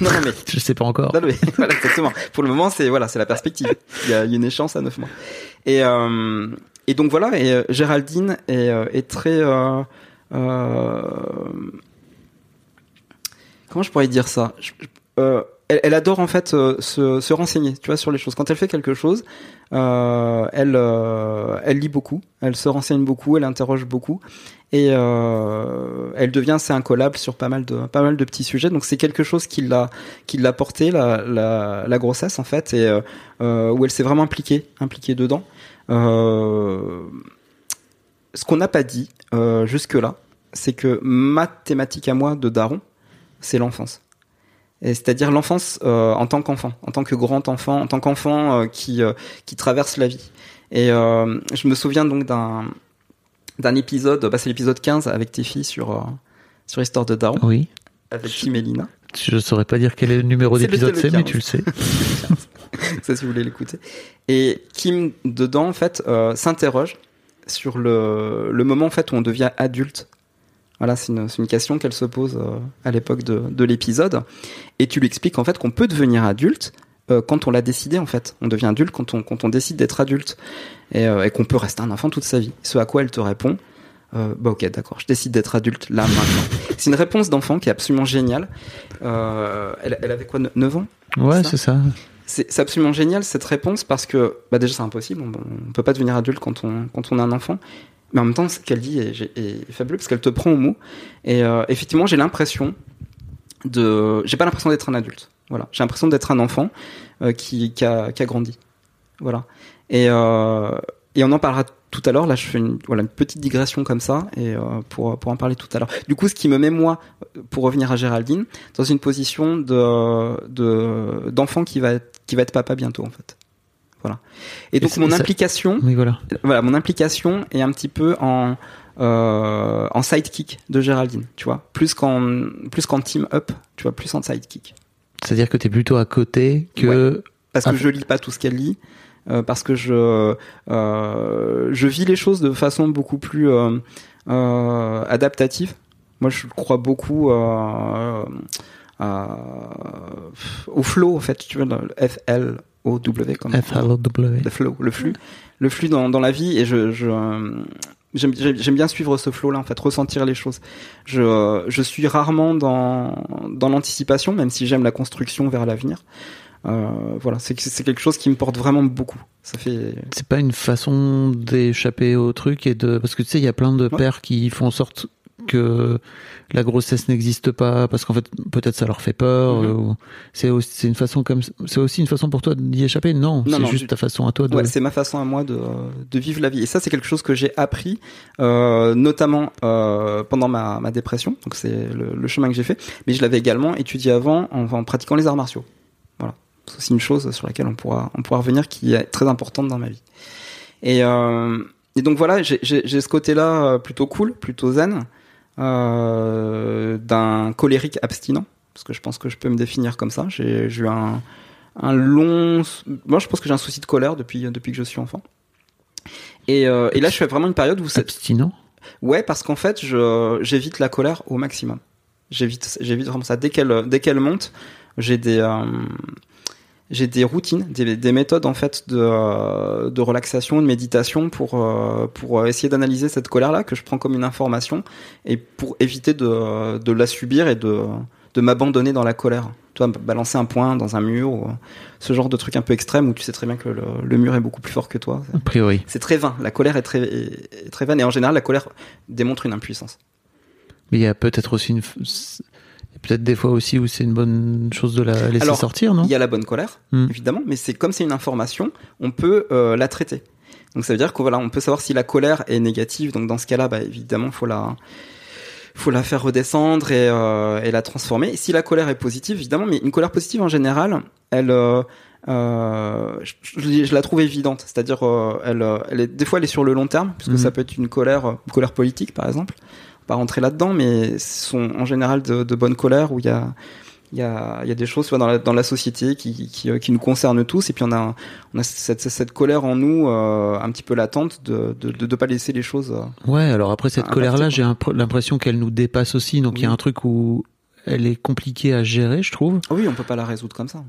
Non non, mais Je sais pas encore. non, mais voilà, exactement. Pour le moment, c'est voilà, c'est la perspective. Il y a, une échéance à 9 mois. Et euh, et donc voilà. Et euh, Géraldine est, euh, est très euh, comment je pourrais dire ça? Je- je- elle, elle adore en fait se, se renseigner, tu vois, sur les choses. Quand elle fait quelque chose, elle elle lit beaucoup, elle se renseigne beaucoup, elle interroge beaucoup et euh, elle devient assez incollable sur pas mal de pas mal de petits sujets. Donc c'est quelque chose qui l'a qui l'a porté la, la grossesse en fait et euh, euh, où elle s'est vraiment impliquée impliquée dedans. Ce qu'on n'a pas dit jusque là, c'est que ma thématique à moi de daron, c'est l'enfance. C'est-à-dire l'enfance en tant qu'enfant, en tant que grand enfant, en tant qu'enfant qui qui traverse la vie. Et je me souviens donc d'un d'un épisode, bah c'est l'épisode 15 avec tes filles sur euh, sur Histoire de Daron Oui. avec Tim et Lina. Je saurais pas dire quel est le numéro d'épisode c'est mais 15. tu le sais. ça si vous voulez l'écouter. Et Kim dedans en fait euh, s'interroge sur le le moment en fait où on devient adulte. Voilà, c'est une, c'est une question qu'elle se pose euh, à l'époque de, de l'épisode. Et tu lui expliques en fait qu'on peut devenir adulte euh, quand on l'a décidé en fait. On devient adulte quand on, quand on décide d'être adulte. Et, euh, et qu'on peut rester un enfant toute sa vie. Ce à quoi elle te répond, euh, bah ok d'accord, je décide d'être adulte là maintenant. c'est une réponse d'enfant qui est absolument géniale. Elle, elle avait quoi, 9 ans? Ouais, c'est ça? c'est absolument génial cette réponse parce que bah déjà c'est impossible, on, on peut pas devenir adulte quand on quand on a un enfant. Mais en même temps, ce qu'elle dit est, est- est fabuleux parce qu'elle te prend au mot. Et effectivement, j'ai l'impression de, j'ai pas l'impression d'être un adulte. Voilà, j'ai l'impression d'être un enfant euh, qui, qui, a, qui a grandi. Voilà. Et euh, et on en parlera tout à l'heure. Là, je fais une voilà une petite digression comme ça et euh, pour pour en parler tout à l'heure. Du coup, ce qui me met moi, pour revenir à Géraldine, dans une position de de d'enfant qui va être qui va être papa bientôt en fait. Voilà. Et donc mon ça- implication, Oui, voilà. voilà, mon implication est un petit peu en euh, en sidekick de Géraldine, tu vois, plus qu'en plus qu'en team up, tu vois, plus en sidekick. C'est-à-dire que t'es plutôt à côté que. Parce que je lis pas tout ce qu'elle lit, euh, parce que je euh, je vis les choses de façon beaucoup plus euh, adaptative. Moi, je crois beaucoup au flow, en fait, tu vois, le F L O W le flow, le flux, le flux dans, dans la vie et je, je j'aime bien suivre ce flow là en fait, ressentir les choses. Je euh, je suis rarement dans dans l'anticipation même si j'aime la construction vers l'avenir. Euh, voilà, c'est c'est quelque chose qui me porte vraiment beaucoup. Ça fait C'est pas une façon d'échapper au truc et de. Parce que tu sais, il y a plein de Ouais. pères qui font en sorte que la grossesse n'existe pas parce qu'en fait peut-être ça leur fait peur ou c'est aussi une façon comme c'est aussi une façon pour toi d'y échapper? Non, Non, c'est juste ta façon à toi de Ouais, c'est ma façon à moi de, de vivre la vie. Et ça, c'est quelque chose que j'ai appris, euh, notamment euh, pendant ma, ma dépression. Donc c'est le, le chemin que j'ai fait. Mais je l'avais également étudié avant en, en pratiquant les arts martiaux. Voilà, c'est aussi une chose sur laquelle on pourra on pourra revenir qui est très importante dans ma vie. Et, euh, et donc voilà, j'ai- ce côté-là euh, plutôt cool, plutôt zen, d'un colérique abstinent, parce que je pense que je peux me définir comme ça. J'ai eu un un long. Moi, je pense que j'ai un souci de colère depuis depuis que je suis enfant. Et, euh, et là, je fais vraiment une période où c'est abstinent? Ouais, parce qu'en fait, je j'évite la colère au maximum. J'évite j'évite vraiment ça. Dès qu'elle dès qu'elle monte, j'ai des euh, j'ai des routines, des, des méthodes en fait de, euh, de relaxation, de méditation pour euh, pour essayer d'analyser cette colère là que je prends comme une information et pour éviter de de la subir et de de m'abandonner dans la colère. Tu vois, balancer un point dans un mur ou ce genre de truc un peu extrême où tu sais très bien que le, le mur est beaucoup plus fort que toi. a priori C'est très vain. La colère est très est, est très vaine et en général la colère démontre une impuissance. mais il y a peut-être aussi une Peut-être des fois aussi où c'est une bonne chose de la laisser Alors, sortir, non? Il y a la bonne colère, Hmm. évidemment, mais c'est comme c'est une information, on peut euh, la traiter. Donc ça veut dire qu'on voilà, on peut savoir si la colère est négative. Donc dans ce cas-là, bah, évidemment, faut la faut la faire redescendre et, euh, et la transformer. Et si la colère est positive, évidemment, mais une colère positive en général, elle euh, euh, je, la trouve évidente. C'est-à-dire, euh, elle, elle est, des fois, elle est sur le long terme, puisque Mhm. ça peut être une colère, une colère politique, par exemple. Pas rentrer là-dedans, mais ce sont en général de, de bonnes colères où il y a il y a, il y a des choses vois, dans, la, dans la société qui, qui, euh, qui nous concernent tous et puis on a, on a cette, cette colère en nous euh, un petit peu latente de de, de, de pas laisser les choses euh, Ouais, alors après cette colère-là, impacté, j'ai l'impression qu'elle nous dépasse aussi. Donc il y a un truc où elle est compliquée à gérer, je trouve. Ah oui on peut pas la résoudre comme ça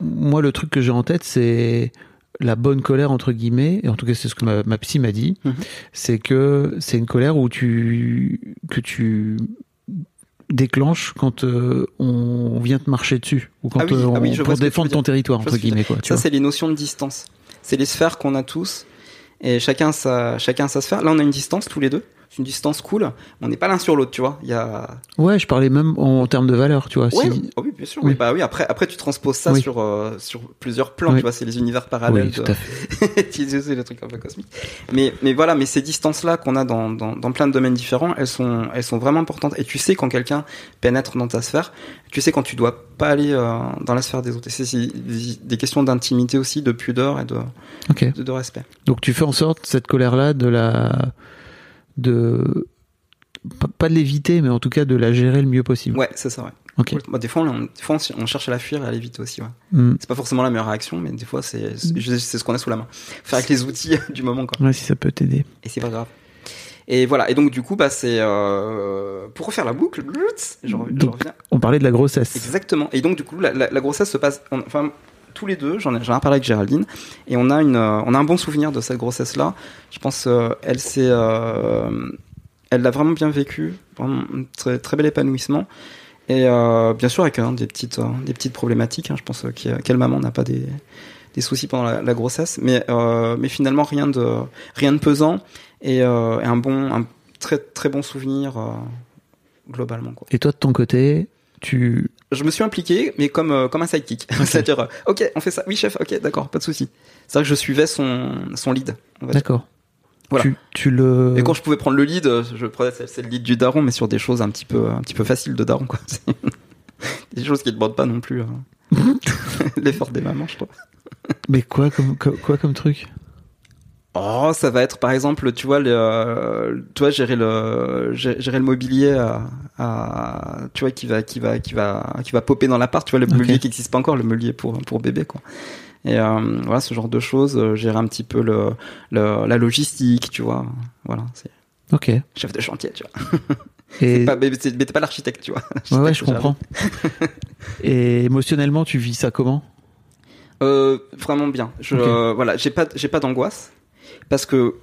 moi, le truc que j'ai en tête, c'est la bonne colère entre guillemets. Et en tout cas, c'est ce que ma, ma psy m'a dit. Mhm. C'est que c'est une colère où tu que tu déclenches quand euh, on vient te marcher dessus ou quand Ah oui, euh, ah oui, on- vois pour défendre ton territoire entre guillemets quoi. ça c'est les notions de distance c'est les sphères qu'on a tous et chacun sa chacun sa sphère là on a une distance tous les deux c'est une distance cool on n'est pas l'un sur l'autre tu vois il y a Ouais, je parlais même en, en termes de valeur, tu vois. Ouais, si- oh oui, bien sûr. Oui. Oui. Bah oui, après, après tu transposes ça Oui. sur euh, sur plusieurs plans. Oui. Tu vois, c'est les univers parallèles. Oui, tout à fait. tu sais, les trucs un peu cosmiques. Mais mais voilà, mais ces distances là qu'on a dans, dans dans plein de domaines différents, elles sont elles sont vraiment importantes. Et tu sais quand quelqu'un pénètre dans ta sphère, tu sais quand tu dois pas aller euh, dans la sphère des autres. Et c'est c'est des, des questions d'intimité aussi, de pudeur et de de, de respect. Donc tu fais en sorte cette colère-là de la de pas- de l'éviter, mais en tout cas de la gérer le mieux possible. Ouais, c'est ça. Ouais. Ok. Bah, des fois, on, des fois, on, on cherche à la fuir et à l'éviter aussi. Ouais. Hmm. C'est pas forcément la meilleure réaction, mais des fois, c'est ce qu'on a sous la main. Faire avec les outils du moment, quoi. Ouais, si ça peut t'aider. Et c'est pas grave. Et voilà. Et donc, du coup, bah, c'est euh, pour refaire la boucle. Je, Donc-. On parlait de la grossesse. Exactement. Et donc, du coup, la, la- la grossesse se passe. on- enfin, tous les deux, j'en ai, j'en ai parlé avec Géraldine, et on a une, euh, on a un bon souvenir de cette grossesse-là. Je pense, euh, elle s'est, euh, elle l'a vraiment bien vécu, un très, très bel épanouissement. Et bien sûr, avec hein, des petites, des petites problématiques. hein. je pense euh, quelle maman n'a pas des, des soucis pendant la, grossesse, mais, mais finalement rien de, rien de pesant et, un bon, un très, très bon souvenir globalement. Et toi de ton côté, tu Je me suis impliqué, mais comme euh, comme un sidekick. C'est-à-dire, euh, ok, on fait ça. Oui, chef. Ok, d'accord, pas de souci. C'est vrai que je suivais son son lead. d'accord. Voilà. Tu, tu le Et quand je pouvais prendre le lead, je prenais c'est le lead du daron, mais sur des choses un petit peu un petit peu faciles de daron, quoi. Des choses qui ne demandent pas non plus euh, l'effort des mamans, je trouve. mais quoi comme quoi, quoi comme truc? Oh, ça va être par exemple, tu vois, le, euh, vois, gérer le, gé- gérer le mobilier, à, à- tu vois, qui va, qui va, qui va, qui va popper dans l'appart, tu vois, le meulier qui n'existe pas encore, le meulier pour pour bébé, quoi. Et euh, voilà, ce genre de choses, euh, gérer un petit peu le, le la logistique, tu vois, voilà, c'est Ok. chef de chantier, tu vois. Et Pas, mais t'es pas l'architecte, tu vois. ouais, ouais, je comprends. Et émotionnellement, tu vis ça comment? Euh, vraiment bien. Je, euh, voilà, j'ai pas, j'ai pas d'angoisse parce que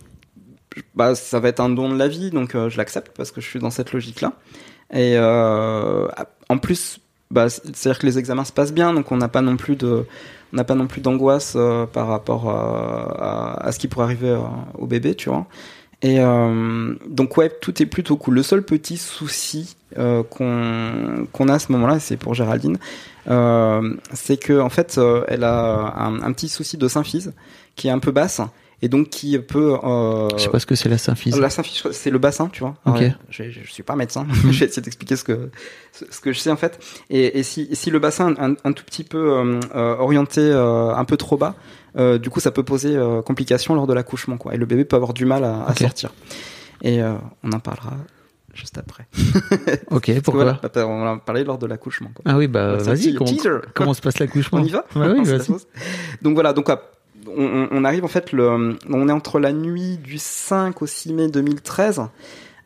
bah, ça va être un don de la vie, donc euh, je l'accepte parce que je suis dans cette logique-là. Et euh, en plus, bah, c'est-à-dire que les examens se passent bien, donc on n'a pas non plus de, on n'a pas non plus d'angoisse euh, par rapport à, ce qui pourrait arriver au bébé, tu vois. Et donc ouais, tout est plutôt cool. Le seul petit souci qu'on qu'on a à ce moment-là, c'est pour Géraldine, c'est que en fait, elle a un, un petit souci de symphyse qui est un peu basse et donc qui peut. Euh, Je sais pas ce que c'est la symphyse. la symphyse, c'est le bassin, tu vois. Ok. Ouais, je, je, suis pas médecin, je vais essayer d'expliquer ce que ce, que je sais en fait. Et, et si, si le bassin un, un tout petit peu euh, euh, orienté euh, un peu trop bas, euh, du coup ça peut poser euh, complications lors de l'accouchement, quoi. Et le bébé peut avoir du mal à, sortir. Et euh, on en parlera juste après. Ok, pourquoi voilà, on en parlé lors de l'accouchement. Ah oui, bah vas-y. Comment, se passe l'accouchement On y va Ouais, oui, vas-y. sauce. Donc voilà, donc on, arrive en fait, le, on est entre la nuit du 5 au 6 mai 2013.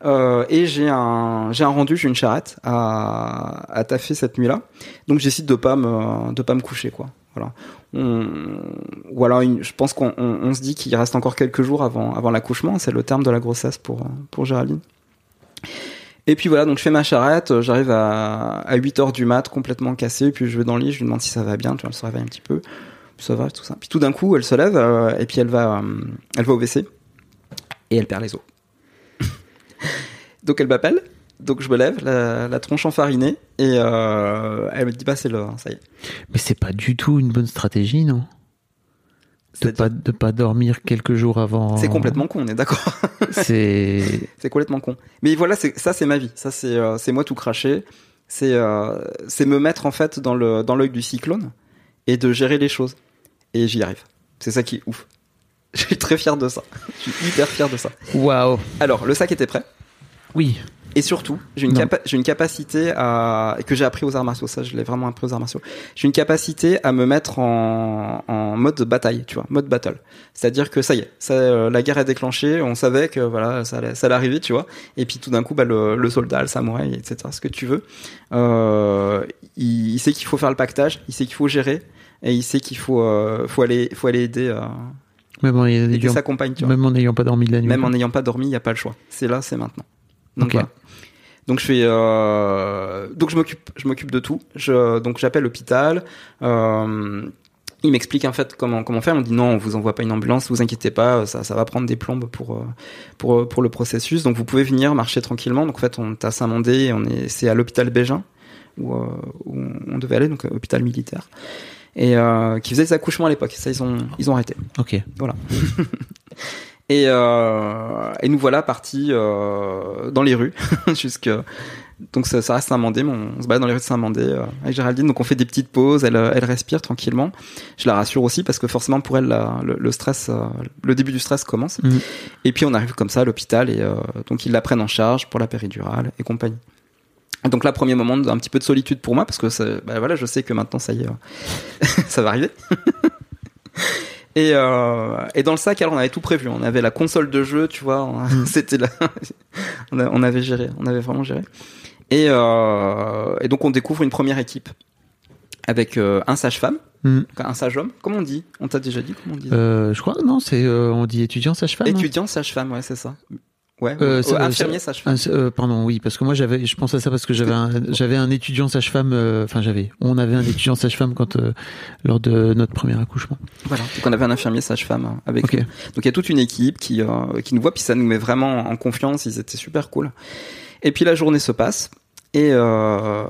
euh, et j'ai un j'ai un rendu, j'ai une charrette à, à taffer cette nuit-là. Donc j'essaie de pas de pas me coucher quoi. Voilà. On, voilà, une- je pense qu'on on- se dit qu'il reste encore quelques jours avant avant l'accouchement. C'est le terme de la grossesse pour pour Géraldine. Et puis voilà, donc je fais ma charrette, euh, j'arrive à, à 8 heures du mat, complètement cassé, puis je vais dans le lit, je lui demande si ça va bien, tu vois, elle se réveille un petit peu, ça va, tout ça. Puis tout d'un coup, elle se lève, euh, et puis elle va, euh, elle va au WC, et elle perd les os. donc elle m'appelle, Donc je me lève, la, la tronche enfarinée, et euh, elle me dit bah c'est le, ça y est. Mais c'est pas du tout une bonne stratégie, non? De pas, de pas dormir quelques jours avant. C'est complètement con, on est d'accord. C'est. c'est complètement con. Mais voilà, ça, c'est ma vie. Ça, c'est c'est moi tout craché. C'est c'est me mettre en fait dans le dans l'œil du cyclone et de gérer les choses. Et j'y arrive. C'est ça qui est ouf. Je suis très fier de ça. Je suis hyper fier de ça. Waouh. Alors, le sac était prêt. Oui. Et surtout, j'ai une, capa- capacité à que j'ai appris aux arts martiaux. Ça, je l'ai vraiment appris aux arts martiaux. J'ai une capacité à me mettre en, en mode bataille, tu vois, mode battle. C'est-à-dire que ça y est, ça, euh, la guerre est déclenchée. On savait que voilà, ça allait, ça allait arriver, tu vois. Et puis tout d'un coup, bah, le, le soldat, le samouraï, etc. Ce que tu veux, euh, il, il sait qu'il faut faire le pactage, il sait qu'il faut gérer, et il sait qu'il faut, euh, faut aller, faut aller aider, euh, Même en ayant, aider sa compagne, tu vois. même en n'ayant pas dormi de la nuit. Même en n'ayant pas dormi, il n'y a pas le choix. C'est là, c'est maintenant. Donc Ok. voilà. Donc je fais, euh, donc je m'occupe, je m'occupe de tout. Je, donc j'appelle l'hôpital. Euh, il m'explique en fait comment comment faire. On dit non, on vous envoie pas une ambulance, vous inquiétez pas, ça ça va prendre des plombes pour pour pour le processus. Donc vous pouvez venir marcher tranquillement. Donc en fait on est à Saint-Mandé, on est c'est à l'hôpital Bégin où, où on devait aller, donc euh, hôpital militaire. Et euh, qui faisait des accouchements à l'époque. Ça ils ont ils ont arrêté. Ok. Voilà. et, euh, et nous voilà partis euh, dans les rues jusque donc ça, ça reste Saint-Mandé, on, on se balade dans les rues de Saint-Mandé euh, avec Géraldine. Donc on fait des petites pauses, elle, elle respire tranquillement. Je la rassure aussi parce que forcément pour elle la- le, le stress, euh, le début du stress commence. Mhm. Et puis on arrive comme ça à l'hôpital et euh, donc ils la prennent en charge pour la péridurale et compagnie. Donc là premier moment d'un petit peu de solitude pour moi parce que ça- bah voilà je sais que maintenant ça y est ça va arriver. Et, euh, et dans le sac, alors on avait tout prévu. On avait la console de jeu, tu vois. on- C'était là. on, a- on avait géré. On avait vraiment géré. Et, euh, et donc on découvre une première équipe avec euh, un sage-femme, Hmm. un sage-homme. Comment on dit? On t'a déjà dit comment on dit je crois, non, c'est, on dit étudiant sage-femme. hein? Étudiant sage-femme, ouais, c'est ça. Ouais. Euh, euh, infirmier sage-femme. Ah, euh, pardon, oui, parce que moi j'avais, je pense à ça parce que j'avais un, j'avais un étudiant sage-femme, euh, enfin j'avais, on avait un étudiant sage-femme quand euh, lors de notre premier accouchement. Voilà. Donc on avait un infirmier sage-femme euh, avec Ok. nous. Donc il y a toute une équipe qui, euh, qui nous voit, puis ça nous met vraiment en confiance. Ils étaient super cool. Et puis la journée se passe. Et, euh,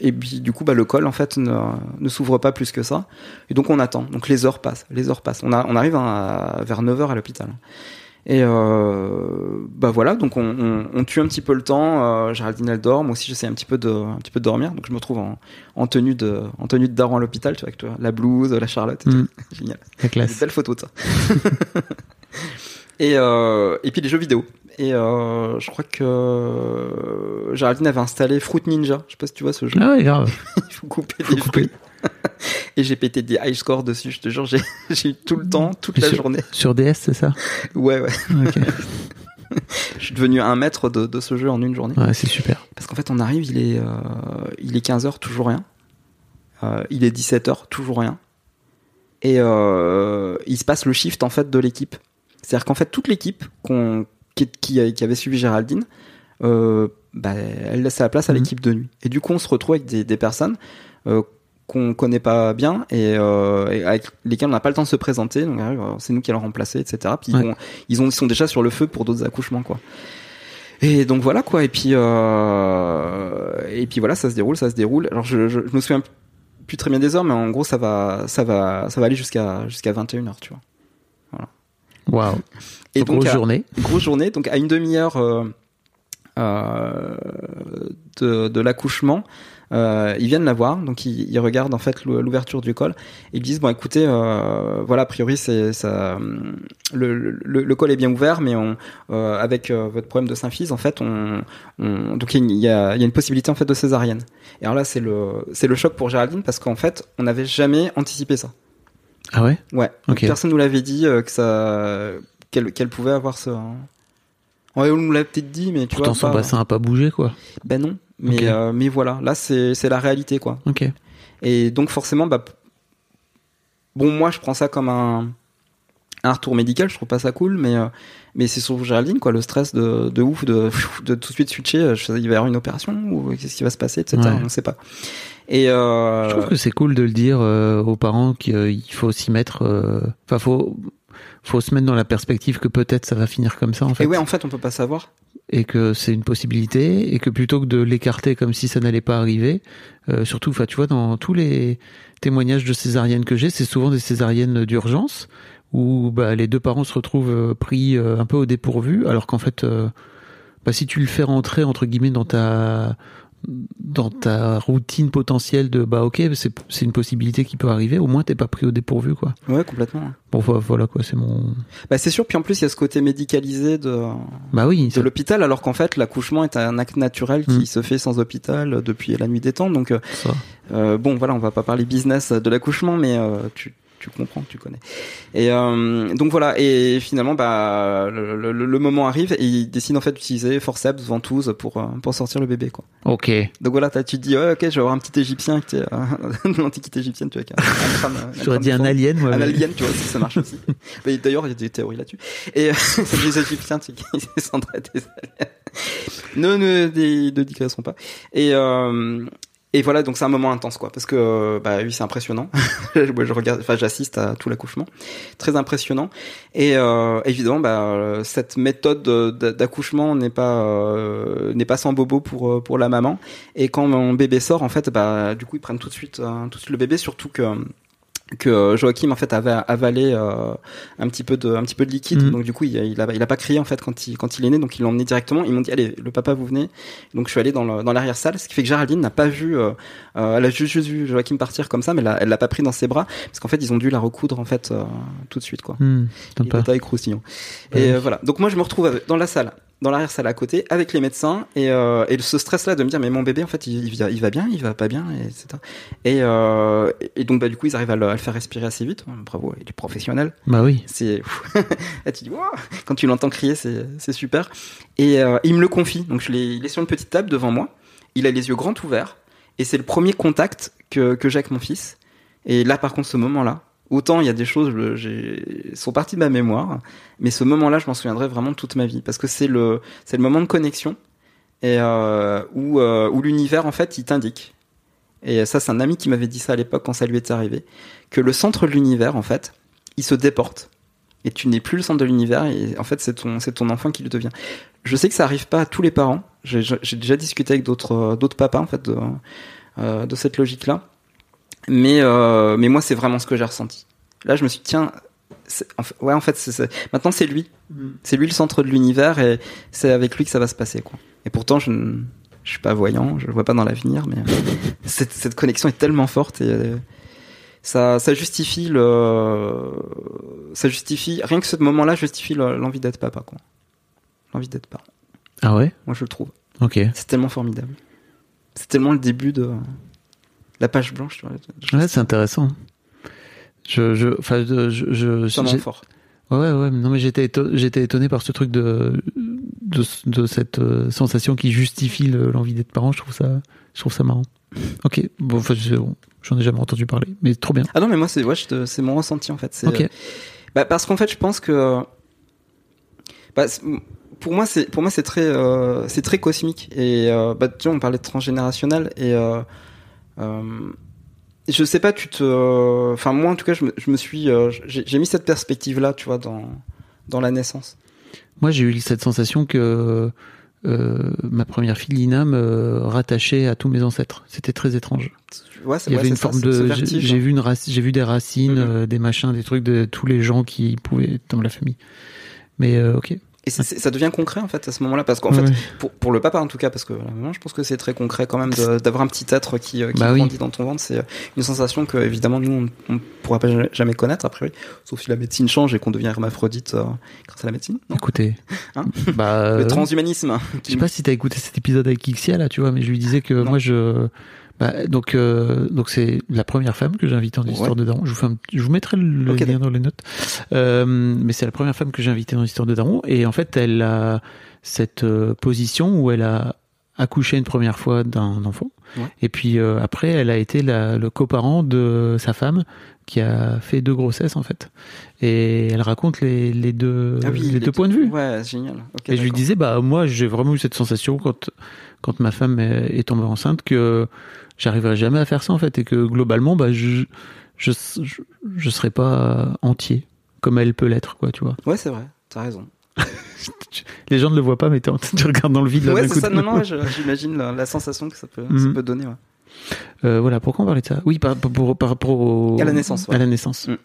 et puis du coup, bah, le col en fait ne, ne s'ouvre pas plus que ça. Et donc on attend. Donc les heures passent, les heures passent. On, a, on arrive à- vers 9h à l'hôpital. Et euh, bah voilà, donc on, on, on tue un petit peu le temps. Euh, Géraldine elle dort, moi aussi j'essaie un petit peu de un petit peu de dormir. Donc je me trouve en, en tenue de en tenue de daron à l'hôpital, tu vois, avec toi, la blouse, la Charlotte, et Mm. tout. génial. La Des classe. belles photos de ça. et, euh, et puis les jeux vidéo. Et euh, je crois que Géraldine avait installé Fruit Ninja. Je sais pas si tu vois ce jeu. Ah ouais, grave. Il faut couper Faut des couper. et j'ai pété des high scores dessus, je te jure. J'ai eu tout le temps, toute la sur- journée. Sur DS, c'est ça? Ouais, ouais. Je suis devenu un maître de, de ce jeu en une journée. Ouais, c'est super. Parce qu'en fait, on arrive, il est, euh, il est 15h, toujours rien. Euh, il est 17h, toujours rien. Et euh, il se passe le shift en fait de l'équipe. C'est-à-dire qu'en fait, toute l'équipe qu'on, qui, qui, qui avait suivi Géraldine, bah, elle laisse la place à Mhm. l'équipe de nuit. Et du coup, on se retrouve avec des, des personnes qu'on connaît pas bien et, euh, et avec lesquelles on n'a pas le temps de se présenter. Donc, euh, c'est nous qui allons remplacer, etc. Puis Ouais. ils, vont- ils, ont, ils sont déjà sur le feu pour d'autres accouchements, quoi. Et donc voilà quoi. Et puis euh, et puis voilà, ça se déroule, ça se déroule. Alors je, je, je me souviens plus très bien des heures, mais en gros ça va ça va ça va aller jusqu'à jusqu'à 21 h tu vois. Waouh. Et Grosse à- journée. grosse journée. Donc à une demi-heure euh, euh, de, de l'accouchement, euh, ils viennent la voir. Donc ils, ils regardent en fait l'ou- l'ouverture du col. Et ils disent bon écoutez, euh, voilà a priori c'est ça, le, le, le col est bien ouvert, mais on euh, avec votre problème de symphyse en fait on, on donc il y, a une- il y a il y a une possibilité en fait de césarienne. Et alors là c'est le c'est le choc pour Géraldine parce qu'en fait on n'avait jamais anticipé ça. Ah ouais? Ouais. Donc Ok. Personne nous l'avait dit que ça qu'elle qu'elle pouvait avoir ce. Ouais, on nous l'a peut-être dit, mais tu Pourtant, vois. son pas- bassin a pas bougé, quoi. Ben non. Mais euh, mais voilà, là c'est c'est la réalité quoi. Ok. Et donc forcément, bah bon moi je prends ça comme un un retour médical, je trouve pas ça cool, mais euh, mais c'est sur Géraldine quoi, le stress de de ouf de de tout de suite switcher, euh, je sais, il va y avoir une opération ou qu'est-ce qui va se passer, etc. Ouais. On sait pas. Et euh, Je trouve que c'est cool de le dire euh, aux parents qu'il faut s'y mettre. euh, Enfin, faut faut se mettre dans la perspective que peut-être ça va finir comme ça en fait. et ouais, en fait, on peut pas savoir. et que c'est une possibilité et que plutôt que de l'écarter comme si ça n'allait pas arriver, euh, surtout, enfin, tu vois, dans tous les témoignages de césariennes que j'ai, c'est souvent des césariennes d'urgence où bah, les deux parents se retrouvent euh, pris euh, un peu au dépourvu, alors qu'en fait, euh, bah, si tu le fais rentrer entre guillemets dans ta dans ta routine potentielle de bah ok c'est une possibilité qui peut arriver au moins t'es pas pris au dépourvu quoi Ouais, complètement. bon vo- voilà quoi c'est mon Bah, c'est sûr. Puis en plus, il y a ce côté médicalisé de, bah oui de ça- l'hôpital, alors qu'en fait, l'accouchement est un acte naturel qui Mm. se fait sans hôpital euh, depuis la nuit des temps. Donc, euh. Euh, bon, voilà, on va pas parler business de l'accouchement, mais euh, tu, tu comprends, tu connais. Et euh, donc voilà, et finalement, bah, le, le- le moment arrive et il décide en fait d'utiliser forceps, ventouse pour euh, pour sortir le bébé, quoi. ok Donc voilà, t'as- tu te dis, ouais, ok, je vais avoir un petit Égyptien, qui est, euh, l'antiquité égyptienne, tu vois, un un j'aurais dit un alien moi Un mais- alien, tu vois, ça, ça marche aussi. D'ailleurs, il y a des théories là-dessus. Et euh, c'est des Égyptiens, tu sais, qui des aliens. Ne, ne, ne digresserons pas. Et, euh, et voilà, donc c'est un moment intense, quoi, parce que, euh, bah oui, c'est impressionnant. Je regarde, enfin, j'assiste à tout l'accouchement, très impressionnant. Et euh, évidemment, bah, euh, cette méthode de- de- d'accouchement n'est pas euh, n'est pas sans bobo pour euh, pour la maman. Et quand mon bébé sort, en fait, bah, du coup, ils prennent tout de suite tout de suite le bébé, surtout que que euh, Joachim en fait avait avalé euh, un petit peu de un petit peu de liquide. Mhm. donc du coup il, il a il a pas crié en fait quand il quand il est né. Donc ils l'ont emmené directement. Ils m'ont dit allez le papa vous venez. Donc je suis allé dans le, dans l'arrière salle ce qui fait que Géraldine n'a pas vu euh, euh, elle a juste, juste vu Joachim partir comme ça mais elle elle l'a pas pris dans ses bras. Parce qu'en fait ils ont dû la recoudre en fait euh, tout de suite quoi. Hmm, et détail croustillant. Et oui. euh, voilà. Donc moi je me retrouve dans la salle, dans l'arrière salle à côté, avec les médecins et, euh, et ce stress là de me dire mais mon bébé en fait il, il va, il va bien, il va pas bien, et etc. Et, euh, et donc bah du coup ils arrivent à le, à le faire respirer assez vite. Bravo, il est professionnel. bah oui C'est et tu dis Wouah quand tu l'entends crier c'est super. Et euh, il me le confie. Donc je il est sur une petite table devant moi. Il a les yeux grands ouverts et c'est le premier contact que que j'ai avec mon fils. Et là par contre ce moment là. Autant il y a des choses j'ai sont parties de ma mémoire, mais ce moment-là, je m'en souviendrai vraiment toute ma vie parce que c'est le moment de connexion et euh, où euh, où l'univers en fait il t'indique. Et ça, c'est un ami qui m'avait dit ça à l'époque quand ça lui était arrivé, que le centre de l'univers en fait, il se déporte et tu n'es plus le centre de l'univers et en fait c'est ton enfant qui le devient. Je sais que ça arrive pas à tous les parents. J'ai déjà discuté avec d'autres papas en fait de euh, cette logique là. Mais euh, mais moi c'est vraiment ce que j'ai ressenti. Là je me suis dit, tiens c'est- en fait- ouais en fait c'est- c'est- maintenant c'est lui. C'est lui le centre de l'univers et c'est avec lui que ça va se passer quoi. Et pourtant je ne je suis pas voyant, je le vois pas dans l'avenir mais cette, cette connexion est tellement forte et euh, ça, ça justifie le, ça justifie rien que ce moment-là justifie le- l'envie d'être papa quoi, l'envie d'être parent. ah ouais? Moi je le trouve. ok C'est tellement formidable. C'est tellement le début de la page blanche. Tu vois, ouais c'est intéressant je je enfin je je, j'ai- fort. Ouais, ouais, ouais, non, mais j'étais éto- j'étais étonné par ce truc de, de, de cette euh, sensation qui justifie le- l'envie d'être parent. Je trouve ça, je trouve ça marrant. Ok, bon, enfin, je- bon, j'en ai jamais entendu parler, mais trop bien. Ah non mais moi c'est ouais, je te- c'est mon ressenti en fait. C'est, Ok. euh, bah, parce qu'en fait je pense que bah, c'est- pour moi c'est pour moi c'est très euh, c'est très cosmique et euh, bah tu vois on parlait de transgénérationnel et euh, euh, je sais pas tu te enfin moi en tout cas je me, je me suis euh, j'ai mis cette perspective là tu vois dans dans la naissance. Moi, j'ai eu cette sensation que euh, ma première fille Lina me rattachait à tous mes ancêtres. C'était très étrange. Ouais, Il y ouais, avait une ça, forme de, j'ai hein. vu une j'ai vu des racines, Mhm. euh, des machins, des trucs de tous les gens qui pouvaient être dans la famille. Mais euh, ok. Et ça devient concret en fait à ce moment-là parce qu'en Ouais, fait pour, pour le papa en tout cas parce que maman je pense que c'est très concret quand même d'avoir un petit être qui, euh, qui Bah oui. grandit dans ton ventre c'est euh, une sensation que évidemment nous on, on pourra pas jamais- connaître a priori sauf si la médecine change et qu'on devient hermaphrodite euh, grâce à la médecine non? Écoutez, Hein? bah, le transhumanisme Je sais pas si t'as écouté cet épisode avec Ixia là, tu vois, mais je lui disais que Non. moi je, bah, donc euh, donc c'est la première femme que j'ai invitée dans l'histoire Ouais. de Daron. Je vous fais un- je vous mettrai le lien dans les notes. Euh, mais c'est la première femme que j'ai invitée dans l'histoire de Daron et en fait elle a cette euh, position où elle a accouché une première fois d'un enfant Ouais. et puis euh, après elle a été la, le coparent de sa femme qui a fait deux grossesses en fait et elle raconte les, les deux Ah oui, les, les deux deux- points de vue ouais génial et je lui disais, bah moi j'ai vraiment eu cette sensation quand quand ma femme est, est tombée enceinte que j'arriverai jamais à faire ça en fait et que globalement bah je je je, je serais pas entier comme elle peut l'être quoi tu vois. ouais c'est vrai t'as raison Les gens ne le voient pas, mais tu regardes dans le vide. là, Ouais, c'est ça. de- Non, non, j'imagine la, la sensation que ça peut, ça Mhm. peut donner. Ouais. Euh, voilà, pourquoi on parlait de ça? Oui, par, par, pour- par rapport au... À la naissance, ouais. À la naissance. Mm.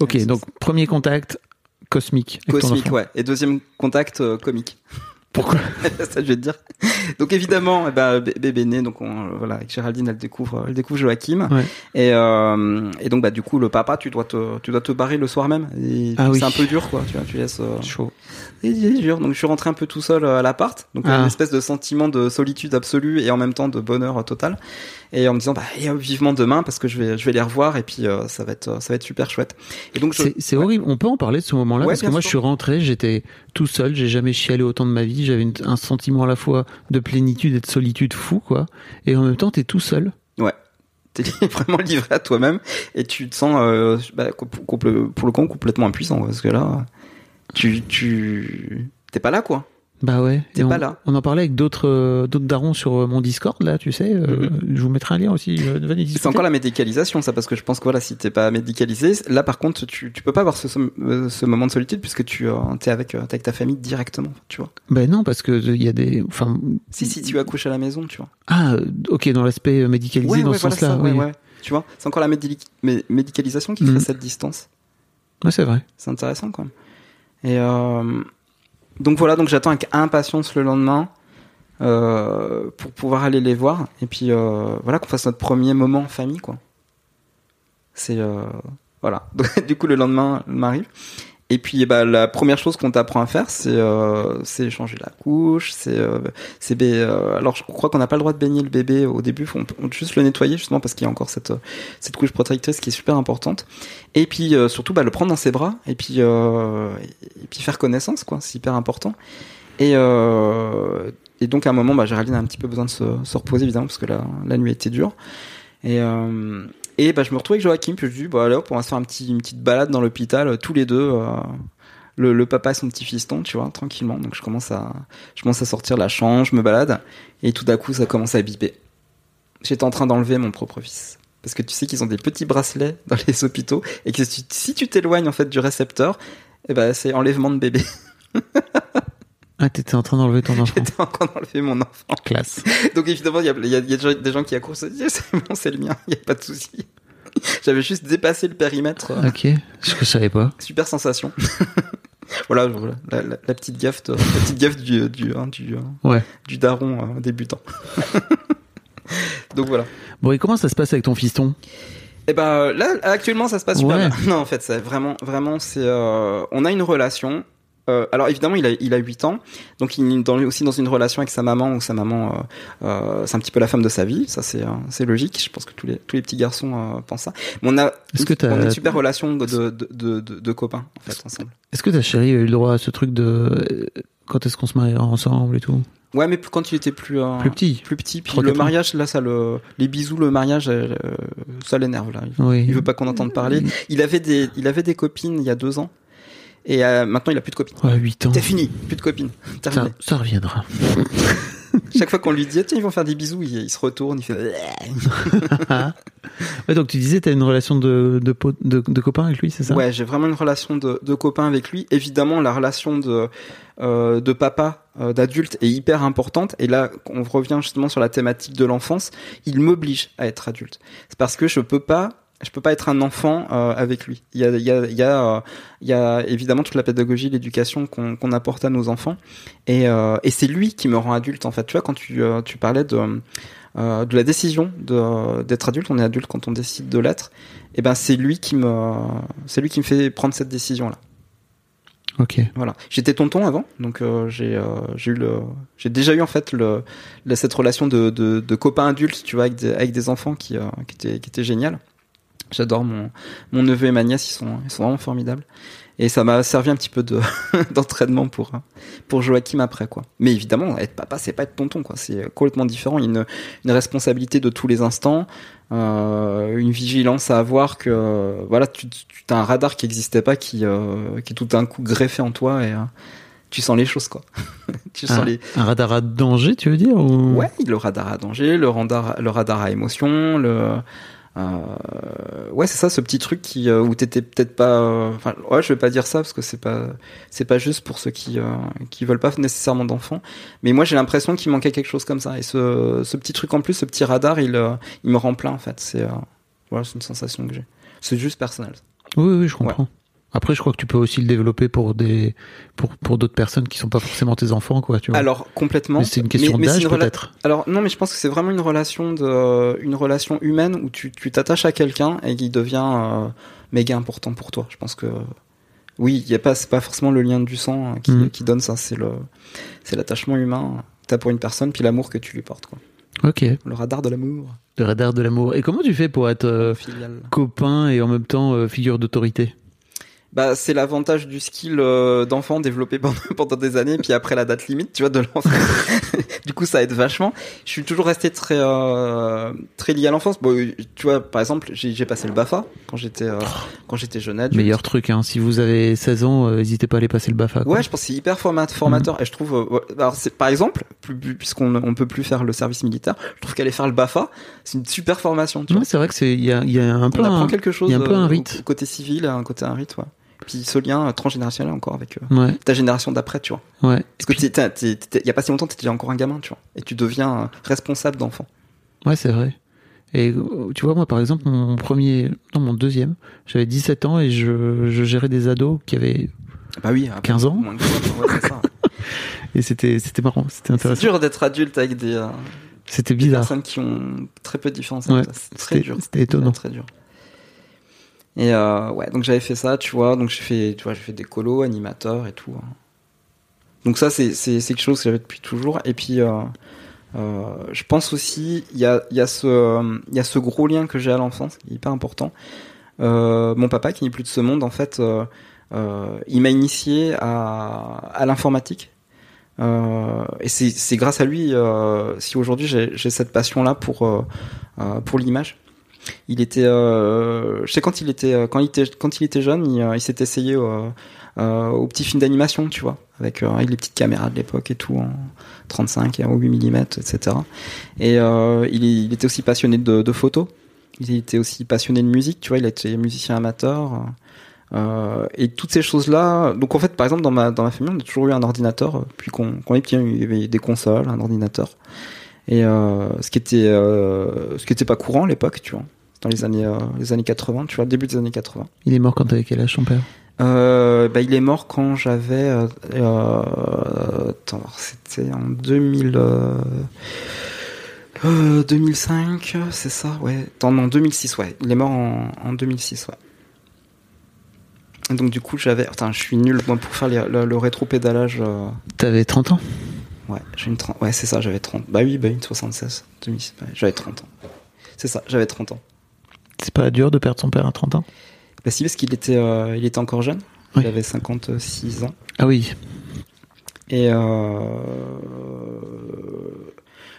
Ok, donc premier contact cosmique. avec ton Cosmique, enfant. ouais. Et deuxième contact euh, comique. Pourquoi ça, je vais te dire. Donc évidemment, eh ben, bé- bébé né, donc on, voilà, avec Géraldine, elle découvre, elle découvre Joachim. Ouais. Et, euh, et donc bah du coup, le papa, tu dois te, tu dois te barrer le soir même. Ah oui. c'est un peu dur, quoi. Tu vois, tu laisses. euh, Chaud. Dur. Donc je suis rentré un peu tout seul euh, à l'appart. Donc Ah. une espèce de sentiment de solitude absolue et en même temps de bonheur euh, total. Et en me disant bah euh, vivement demain parce que je vais je vais les revoir et puis euh, ça va être ça va être super chouette. Et donc je- C'est horrible. On peut en parler de ce moment-là? Ouais, parce que moi, sûr. je suis rentré, j'étais tout seul, j'ai jamais chialé autant de ma vie. J'avais un sentiment à la fois de plénitude et de solitude fou, quoi. Et en même temps, t'es tout seul. Ouais. T'es vraiment livré à toi-même et tu te sens, euh, bah, com- comple- pour le coup, complètement impuissant parce que là, tu, tu, t'es pas là quoi. Bah ouais. T'es on, pas là. On en parlait avec d'autres euh, d'autres darons sur euh, mon Discord là, tu sais. euh, Je vous mettrai un lien aussi. euh. Mhm. C'est encore la médicalisation, ça, parce que je pense que voilà, si t'es pas médicalisé, là par contre, tu, tu peux pas avoir ce, moment de solitude puisque tu t'es avec, t'es avec ta famille directement, tu vois. Ben non, parce que il y a des. Enfin. Si si tu accouches à la maison, tu vois. Ah, ok, dans l'aspect médicalisé, Ouais, dans ouais, ce voilà sens-là. oui. ouais, ouais. Tu vois, c'est encore la médi- mé- médicalisation qui Mhm. crée cette distance. Ouais, c'est vrai. C'est intéressant quand même. Et euh, donc voilà, donc j'attends avec impatience le lendemain euh, pour pouvoir aller les voir et puis euh, voilà qu'on fasse notre premier moment en famille quoi. C'est voilà. Donc, du coup le lendemain m'arrive et puis bah, la première chose qu'on t'apprend à faire c'est euh, changer la couche, c'est euh, c'est euh, alors je crois qu'on n'a pas le droit de baigner le bébé au début, on peut juste le nettoyer justement parce qu'il y a encore cette cette couche protectrice qui est super importante. Et puis euh, surtout bah, le prendre dans ses bras et puis euh, et puis faire connaissance quoi, c'est hyper important. Et euh, et donc à un moment bah, Géraldine a un petit peu besoin de se, se reposer évidemment parce que la, la nuit était dure. Et euh, et bah je me retrouve avec Joachim puis je dis bah allez hop on va se faire une petite balade dans l'hôpital euh, tous les deux. euh, le, papa et son petit fiston, tu vois, tranquillement. Donc je commence à, je commence à sortir la chambre, je me balade, et tout d'un coup ça commence à biper. J'étais en train d'enlever mon propre fils. Parce que tu sais qu'ils ont des petits bracelets dans les hôpitaux, et que si tu t'éloignes en fait du récepteur, eh ben c'est enlèvement de bébé. Ah, t'étais en train d'enlever ton enfant. J'étais en train d'enlever mon enfant. Classe. Donc évidemment, il y a, il y a- il y a des gens- qui accourent, se disent c'est bon, c'est le mien, il n'y a pas de souci. J'avais juste dépassé le périmètre. euh, Ok, je ne savais pas. Super sensation. voilà, voilà, la, la- la petite gaffe, de- la petite gaffe du du hein, du, euh, Ouais. du daron euh, débutant. Donc voilà. Bon, et comment ça se passe avec ton fiston? Et ben là actuellement ça se passe super Ouais. bien. Non en fait c'est vraiment vraiment c'est euh, on a une relation. Euh, alors évidemment il a il a 8 ans. Donc il est dans, aussi dans une relation avec sa maman où sa maman euh, euh, c'est un petit peu la femme de sa vie. Ça c'est euh, c'est logique. Je pense que tous les tous les petits garçons euh, pensent ça. Mais on a Est-ce que t'as- on a une super relation de de, de, de, de copains en fait ensemble. Est-ce que ta chérie a eu le droit à ce truc de euh, quand est-ce qu'on se mariera ensemble et tout? Ouais mais quand il était plus euh, Plus petit. plus petit puis le mariage là ça le les bisous le mariage euh, ça l'énerve là. Il Oui. Il veut pas qu'on entende parler. Il avait des, il avait des copines il y a deux ans. Et euh, maintenant, il a plus de copines. Ouais, 8 ans. C'est fini, plus de copines. Ça, Terminé. ça reviendra. Chaque fois qu'on lui dit, tiens, ils vont faire des bisous, il, il se retourne, il fait. ouais, donc tu disais, t'as une relation de, de, po- de, de copain avec lui, c'est ça? Ouais, j'ai vraiment une relation de, de copain avec lui. Évidemment, la relation de, euh, de papa, euh, d'adulte est hyper importante. Et là, on revient justement sur la thématique de l'enfance. Il m'oblige à être adulte. C'est parce que je peux pas, je peux pas être un enfant euh, avec lui. Il y a, il y a, il y a, euh, il y a évidemment toute la pédagogie, l'éducation qu'on qu'on apporte à nos enfants. Et, euh, et c'est lui qui me rend adulte, en fait. Tu vois, quand tu, euh, tu parlais de, euh, de la décision d'être adulte, on est adulte quand on décide de l'être. Et ben, c'est lui qui me, c'est lui qui me fait prendre cette décision là. Ok. Voilà. J'étais tonton avant, donc euh, j'ai euh, j'ai eu le, j'ai déjà eu en fait le, cette relation de, de, de copain adulte, tu vois, avec des, avec des enfants qui, euh, qui était qui était génial. J'adore mon mon neveu et ma nièce, ils sont ils sont vraiment formidables. Et ça m'a servi un petit peu de d'entraînement pour pour Joachim après quoi. Mais évidemment, être papa, c'est pas être tonton quoi. C'est complètement différent. Il y a une une responsabilité de tous les instants, euh, une vigilance à avoir que voilà, tu tu as un radar qui existait pas qui euh, qui est tout d'un coup greffé en toi et euh, tu sens les choses quoi. tu sens Un, les un radar à danger, tu veux dire ou... Ouais, le radar à danger, le radar, le radar à émotion, le, euh, ouais, c'est ça, ce petit truc qui euh, où t'étais peut-être pas. euh, Enfin, ouais, je vais pas dire ça parce que c'est pas c'est pas juste pour ceux qui euh, qui veulent pas nécessairement d'enfants. Mais moi, j'ai l'impression qu'il manquait quelque chose comme ça. Et ce ce petit truc en plus, ce petit radar, il il me rend plein en fait. C'est euh, voilà, c'est une sensation que j'ai. C'est juste personnel. Oui, oui, je comprends. Après, je crois que tu peux aussi le développer pour des pour pour d'autres personnes qui sont pas forcément tes enfants, quoi. Tu vois. Alors complètement. C'est une question d'âge peut-être. Alors non, mais je pense que c'est vraiment une relation de une relation humaine où tu tu t'attaches à quelqu'un et qui devient euh, méga important pour toi. Je pense que oui, il y a pas c'est pas forcément le lien du sang hein, qui, Mhm. qui donne ça, c'est le c'est l'attachement humain que t'as pour une personne puis l'amour que tu lui portes quoi. Ok. Le radar de l'amour Le radar de l'amour. Et comment tu fais pour être euh, copain et en même temps euh, figure d'autorité? Bah, c'est l'avantage du skill euh, d'enfant développé pendant, pendant des années, puis après la date limite, tu vois, de l'enfant. du coup, ça aide vachement. Je suis toujours resté très euh, très lié à l'enfance. Bon, tu vois, par exemple, j'ai passé le Bafa quand j'étais euh, quand j'étais jeune adulte. Meilleur truc, hein. Si vous avez 16 ans, euh, n'hésitez pas à aller passer le BAFA. quoi. Ouais, je pense que c'est hyper format, formateur. Et je trouve, euh, alors c'est par exemple, puisqu'on on peut plus faire le service militaire, je trouve qu'aller faire le Bafa, c'est une super formation. Tu Ouais, vois. c'est vrai que c'est il y a, il y a un peu On apprend un, quelque chose. il y a un peu un rite. côté civil, un côté un rite, ouais. Puis ce lien euh, transgénérationnel encore avec euh, Ouais, ta génération d'après, tu vois. ouais. Parce que t'es- t'es- il y a pas si longtemps, t'étais encore un gamin, tu vois. Et tu deviens euh, responsable d'enfant. Ouais, c'est vrai. Et tu vois, moi, par exemple, mon premier, non, mon deuxième, j'avais 17 ans et je, je gérais des ados qui avaient, Bah oui. 15 ans Moins que ça, ouais, c'est ça. et c'était, c'était marrant, c'était C'est intéressant. dur d'être adulte avec des, euh, C'était des bizarre. personnes qui ont très peu de différence. Ouais, c'est très c'était- dur. c'était étonnant. Très dur. Et euh, ouais, donc j'avais fait ça, tu vois. Donc j'ai fait, tu vois, j'ai fait des colos, animateurs et tout. hein. Donc ça, c'est c'est quelque chose que j'avais depuis toujours. Et puis, euh, euh, je pense aussi, il y a il y a ce euh, il y a ce gros lien que j'ai à l'enfance, qui est hyper important. Euh, mon papa, qui n'est plus de ce monde, en fait, euh, il m'a initié à à l'informatique. Euh, et c'est c'est grâce à lui euh, si aujourd'hui j'ai j'ai cette passion là pour euh, pour l'image. Il était, euh, je sais quand il était, euh, quand il était, quand il était jeune, il, euh, il s'est essayé euh, aux petits films d'animation, tu vois, avec, avec les petites caméras de l'époque et tout, en 35 et en 8 mm, etc. Et euh, il, était aussi passionné de, de photos. Il était aussi passionné de musique, tu vois, il était musicien amateur. Euh, et toutes ces choses-là. Donc en fait, par exemple, dans ma dans ma famille, on a toujours eu un ordinateur. Puis qu'on qu'on est petit, il y avait des consoles, un ordinateur. Et euh, ce qui était ce qui était pas courant à l'époque, tu vois, dans les années euh, les années 80, tu vois, début des années 80. Il est mort quand t'avais quel âge, ton père? Euh, bah, il est mort quand j'avais euh, attends, c'était en 2000 euh, euh, 2005, c'est ça, ouais. Attends, non, 2006, ouais. Il est mort en, en 2006, ouais. Donc du coup, j'avais, attends, je suis nul moi pour faire les- le, le rétro-pédalage. T'avais 30 ans? Ouais, j'ai une 30. Ouais, c'est ça, j'avais 30. Bah oui, bah une 76. 2006, ouais, j'avais 30 ans. C'est ça, j'avais 30 ans. C'est pas dur de perdre son père à 30 ans? Bah si, parce qu'il était, euh, il était encore jeune. Oui. Il avait 56 ans. Ah oui. Et euh...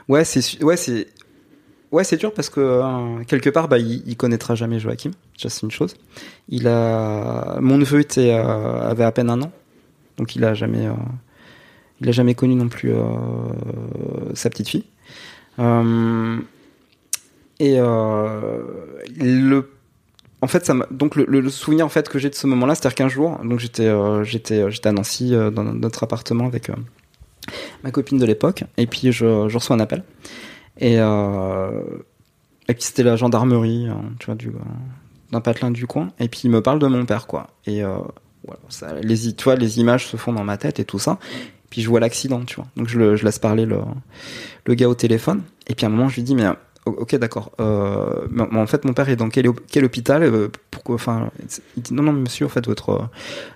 ouais, c'est ouais, c'est ouais, c'est dur parce que euh, quelque part, bah, il, il connaîtra jamais Joachim. Déjà, c'est une chose. Il a, mon neveu était avait à peine un an, donc il a jamais, il a jamais connu non plus sa petite fille. Euh, et euh, le en fait, ça donc le, le- souvenir en fait que j'ai de ce moment-là, c'est-à-dire qu'un jour, donc j'étais euh, j'étais j'étais à Nancy euh, dans notre appartement avec euh, ma copine de l'époque, et puis je, je reçois un appel, et euh, et puis c'était la gendarmerie, hein, tu vois, du d'un patelin du coin, et puis il me parle de mon père, quoi, et euh, voilà, ça, les tu vois, les images se font dans ma tête et tout ça, puis je vois l'accident, tu vois, donc je, le, je laisse parler le le gars au téléphone, et puis à un moment je lui dis mais Ok, d'accord. Euh, en fait, mon père est dans quel, quel hôpital euh, Pourquoi Enfin, il dit non, non, monsieur, en fait, votre euh,